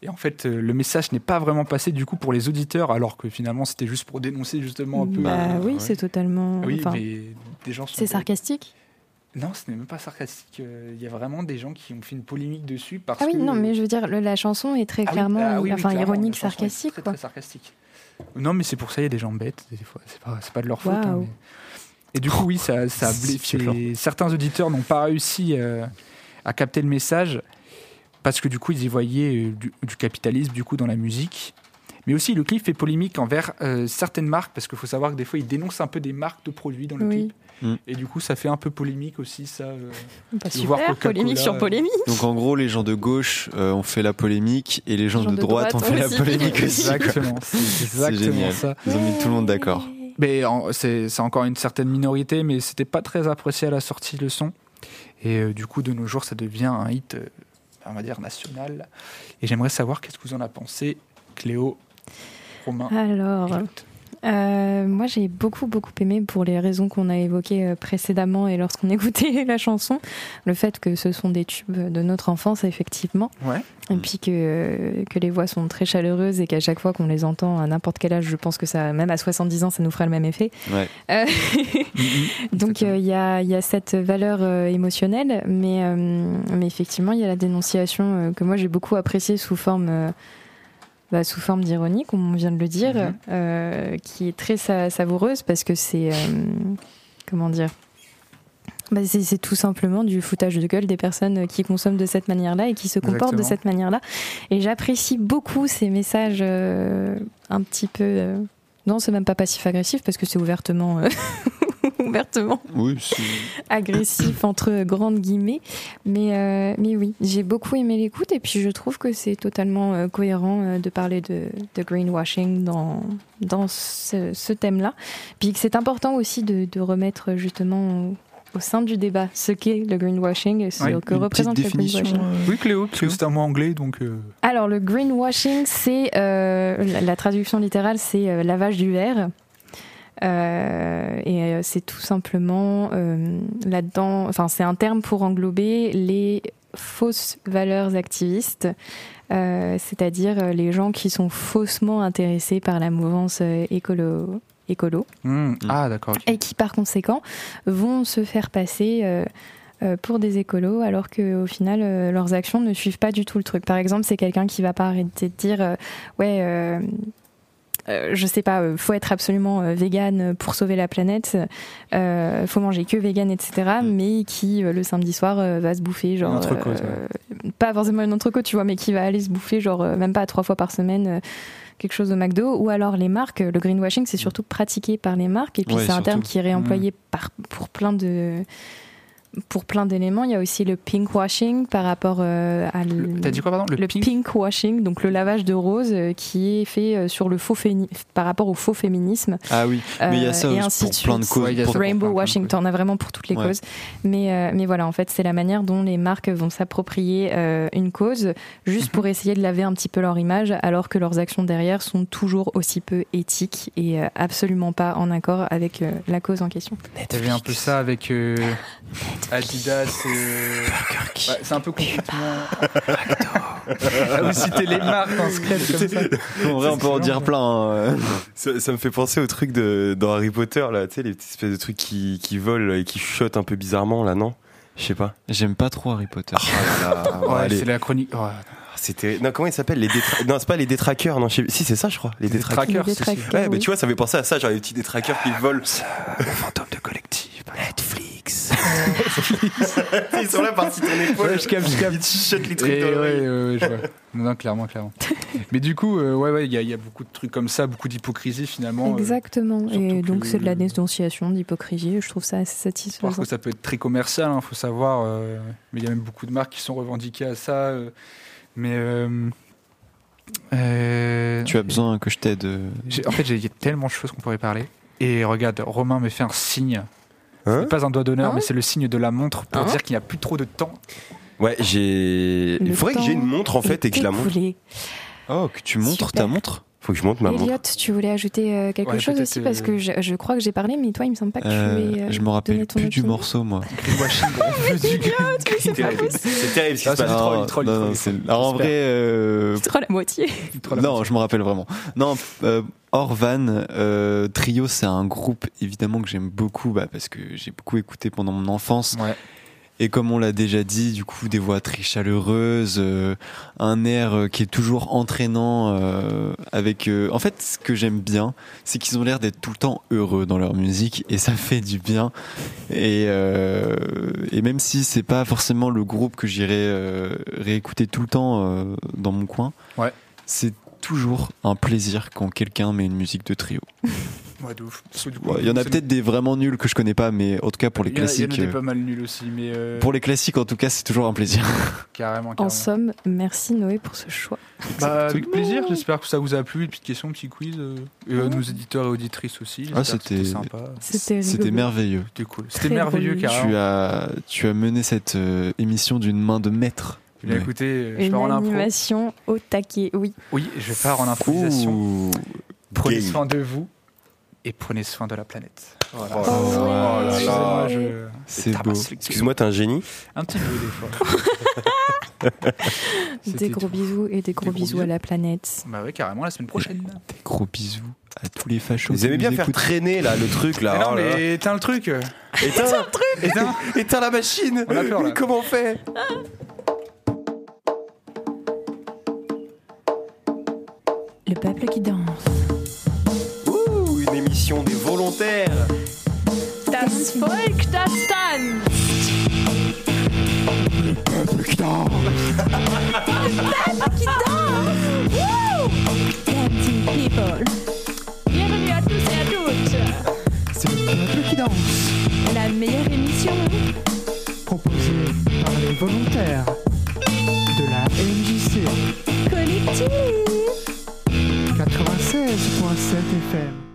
et en fait, euh, le message n'est pas vraiment passé du coup pour les auditeurs, alors que finalement c'était juste pour dénoncer justement un peu. Bah oui, ouais. c'est totalement. oui, enfin, mais des gens sont. c'est sarcastique. Non, ce n'est même pas sarcastique. euh, Il y a vraiment des gens qui ont fait une polémique dessus parce Ah oui, que. non, mais je veux dire, le- la chanson est très Ah oui, clairement, ah oui, oui, enfin, clairement, ironique, la chanson est sarcastique, Très, quoi. très sarcastique. Non, mais c'est pour ça, il y a des gens bêtes, des fois. C'est pas, pas de leur faute. hein, mais- Et du coup, oui, ça, ça a blessé. Certains auditeurs n'ont pas réussi euh, à capter le message parce que du coup, ils y voyaient euh, du, du capitalisme du coup dans la musique. Mais aussi, le clip fait polémique envers euh, certaines marques parce qu'il faut savoir que des fois, ils dénoncent un peu des marques de produits dans le Oui. clip. Mm. Et du coup, ça fait un peu polémique aussi, ça. euh. Pas super, polémique sur euh, polémique. Donc en gros, les gens de gauche euh, ont fait la polémique et les gens, de, droite, ont fait la polémique aussi. Exactement, c'est exactement génial. ça. Ils ont mis tout le monde d'accord. Mais en- c'est c'est encore une certaine minorité, mais c'était pas très apprécié à la sortie le son. Et euh, du coup, de nos jours, ça devient un hit, euh, on va dire, national. Et j'aimerais savoir qu'est-ce que vous en avez pensé, Cléo, Romain. Alors. Euh, moi j'ai beaucoup beaucoup aimé pour les raisons qu'on a évoquées euh, précédemment et lorsqu'on écoutait la chanson, le fait que ce sont des tubes de notre enfance effectivement, Ouais. et puis que, que les voix sont très chaleureuses et qu'à chaque fois qu'on les entend à n'importe quel âge, je pense que ça, même à 70 ans, ça nous fera le même effet. Ouais. Euh. Donc euh, il y, a, il y a cette valeur euh, émotionnelle, mais, euh, mais effectivement il y a la dénonciation euh, que moi j'ai beaucoup appréciée sous forme, euh, bah, sous forme d'ironie, comme on vient de le dire, Mhm. euh, qui est très sa- savoureuse parce que c'est euh, comment dire. Bah, c'est tout simplement du foutage de gueule des personnes qui consomment de cette manière-là et qui se comportent de cette manière-là. Et j'apprécie beaucoup ces messages euh, un petit peu. euh, non, c'est même pas passif-agressif parce que c'est ouvertement, euh, ouvertement Oui, agressif entre grandes guillemets. Mais, euh, mais oui, j'ai beaucoup aimé l'écoute et puis je trouve que c'est totalement euh, cohérent euh, de parler de, de greenwashing dans, dans ce, ce thème-là. Puis que c'est important aussi de, de remettre justement au sein du débat ce qu'est le greenwashing et ce Ouais, que représente petite le définition, greenwashing. Oui, Cléo, parce que c'est un mot anglais, donc. euh, Alors, le greenwashing, c'est euh, la, la traduction littérale, c'est euh, lavage du verre. Euh, et euh, c'est tout simplement euh, là-dedans, enfin, c'est un terme pour englober les fausses valeurs activistes, euh, c'est-à-dire les gens qui sont faussement intéressés par la mouvance écolo. écolo hmm, Ah, d'accord. et qui par conséquent vont se faire passer euh, pour des écolos alors qu'au final leurs actions ne suivent pas du tout le truc. Par exemple, c'est quelqu'un qui va pas arrêter de dire euh, ouais je sais pas, euh, faut être absolument euh, vegan pour sauver la planète, euh, faut manger que vegan, etc. Mais qui euh, le samedi soir euh, va se bouffer, genre Une entrecôte, euh, pas forcément une entrecôte, tu vois, mais qui va aller se bouffer, genre euh, même pas trois fois par semaine. euh, quelque chose au McDo. Ou alors les marques le greenwashing c'est surtout pratiqué par les marques. Et puis Ouais, c'est un terme qui est réemployé par, pour plein de pour plein d'éléments il y a aussi le pinkwashing par rapport euh, à l- T'as dit quoi, pardon? Le, le pink? pinkwashing, donc le lavage de rose euh, qui est fait euh, sur le faux féni- par rapport au faux féminisme. Ah oui, mais il y a Euh, ça et aussi ainsi pour de plein de suite. causes. Ouais, pour-. Rainbow washing, t'en as vraiment pour toutes les Ouais. causes. Mais, euh, mais voilà, en fait, c'est la manière dont les marques vont s'approprier euh, une cause juste pour essayer de laver un petit peu leur image, alors que leurs actions derrière sont toujours aussi peu éthiques et euh, absolument pas en accord avec euh, la cause en question. T'avais un peu ça avec euh, Adidas. euh, ouais, c'est un peu complètement. ah, vous citez les marques en secret comme ça. En vrai, on peut en dire plein. hein. Ça, ça me fait penser au truc de, dans Harry Potter, là, tu sais, les petites espèces de trucs qui, qui volent et qui chuchotent un peu bizarrement, là, non? Je sais pas. J'aime pas trop Harry Potter. Ah, Ouais, c'est la chronique. ouais. C'était. Non, comment il s'appelle les détra... Non, c'est pas les détraqueurs, non. je sais- Si, c'est ça, je crois. Les Les détraqueurs. Ouais, mais oui. tu vois, ça me fait penser à ça, genre les petits détraqueurs qui volent. Le fantôme de collectif. Netflix. Ils sont là par-dessus ton épaule. Ouais, je capte, je capte. Ils te chuchotent les trucs Et dans ouais, l'oreille. ouais, ouais, je vois. Non, clairement, clairement. Mais du coup, euh, ouais, ouais, il y, a- il y a beaucoup de trucs comme ça, beaucoup d'hypocrisie finalement. euh, Exactement. Et donc que- c'est de la dénonciation, d'hypocrisie. Je trouve ça assez satisfaisant. Parfois, ça peut être très commercial, il faut savoir. euh, mais il y a même beaucoup de marques qui sont revendiquées à ça. euh, mais. euh, euh, Tu as besoin que je t'aide. En fait, j'ai il y a tellement de choses qu'on pourrait parler. Et regarde, Romain me fait un signe. Hein c'est pas un doigt d'honneur, mais c'est le signe de la montre pour Hein dire qu'il n'y a plus trop de temps. Ouais, j'ai. Il Le faudrait que j'ai une temps montre en fait et que je la montre. écoulé. Oh, que tu montres Super. ta montre Faut que je monte ma montre. Elliot, tu voulais ajouter euh, quelque Ouais, chose aussi parce euh, que je, je crois que j'ai parlé, mais toi, il me semble pas que Euh, tu aies. euh, Je me rappelle plus du morceau, moi. C'est terrible. C'est terrible ce qui Ah, se Non, troll, non, troll, alors, en vrai, euh, C'est trop la moitié. Non, je me rappelle vraiment. Non, euh, Orvan euh, Trio, c'est un groupe évidemment que j'aime beaucoup bah, parce que j'ai beaucoup écouté pendant mon enfance. Ouais. Et comme on l'a déjà dit, du coup, des voix très chaleureuses, euh, un air euh, qui est toujours entraînant. euh, avec, euh, en fait, ce que j'aime bien, c'est qu'ils ont l'air d'être tout le temps heureux dans leur musique et ça fait du bien. Et, et même si c'est pas forcément le groupe que j'irai réécouter tout le temps dans mon coin, Ouais. c'est toujours un plaisir quand quelqu'un met une musique de trio. Ouais, de ouf. Parce que du coup, Ouais, Il y en a c'est- peut-être des vraiment nuls que je connais pas, mais en tout cas pour les il y en a- classiques. Il y en a des euh, pas mal nuls aussi, mais. euh, pour les classiques, en tout cas, c'est toujours un plaisir. Carrément, En carrément. somme, merci Noé pour ce choix. Bah, avec plaisir, j'espère que ça vous a plu. Petite question, petit quiz. euh, et euh, nos éditeurs et auditrices aussi. Ah, que c'était- sympa. C'était C'était rigolo. merveilleux. C'était cool. Très C'était merveilleux, drôle. carrément. Tu as, tu as mené cette euh, émission d'une main de maître. Eh bien, Ouais. écoutez, euh, je Une pars en impro. animation au taquet, oui. Oui, je pars en improvisation. Ouh. Prenez Game. soin de vous et prenez soin de la planète. Voilà. Oh, Oh, là Excusez-moi, je. C'est beau. Excuse-moi, t'es un génie. Un petit peu des fois. Des gros tout. bisous et des gros gros bisous bisous. à la planète. Bah ouais, carrément, la semaine prochaine. Des gros bisous à tous les fachos. Vous aimez bien faire traîner là le truc là. Mais non, oh là mais éteins le truc. Éteins, Éteins. éteins la machine. On a peur, là. Comment on fait Le peuple qui danse. Des volontaires. Das Volk, das tanzt. Peuple qui danse. Dancing people. Bienvenue à tous et à toutes. C'est le peuple qui danse. La meilleure émission. Proposé par les volontaires de la MJC Collective. 96.7 FM.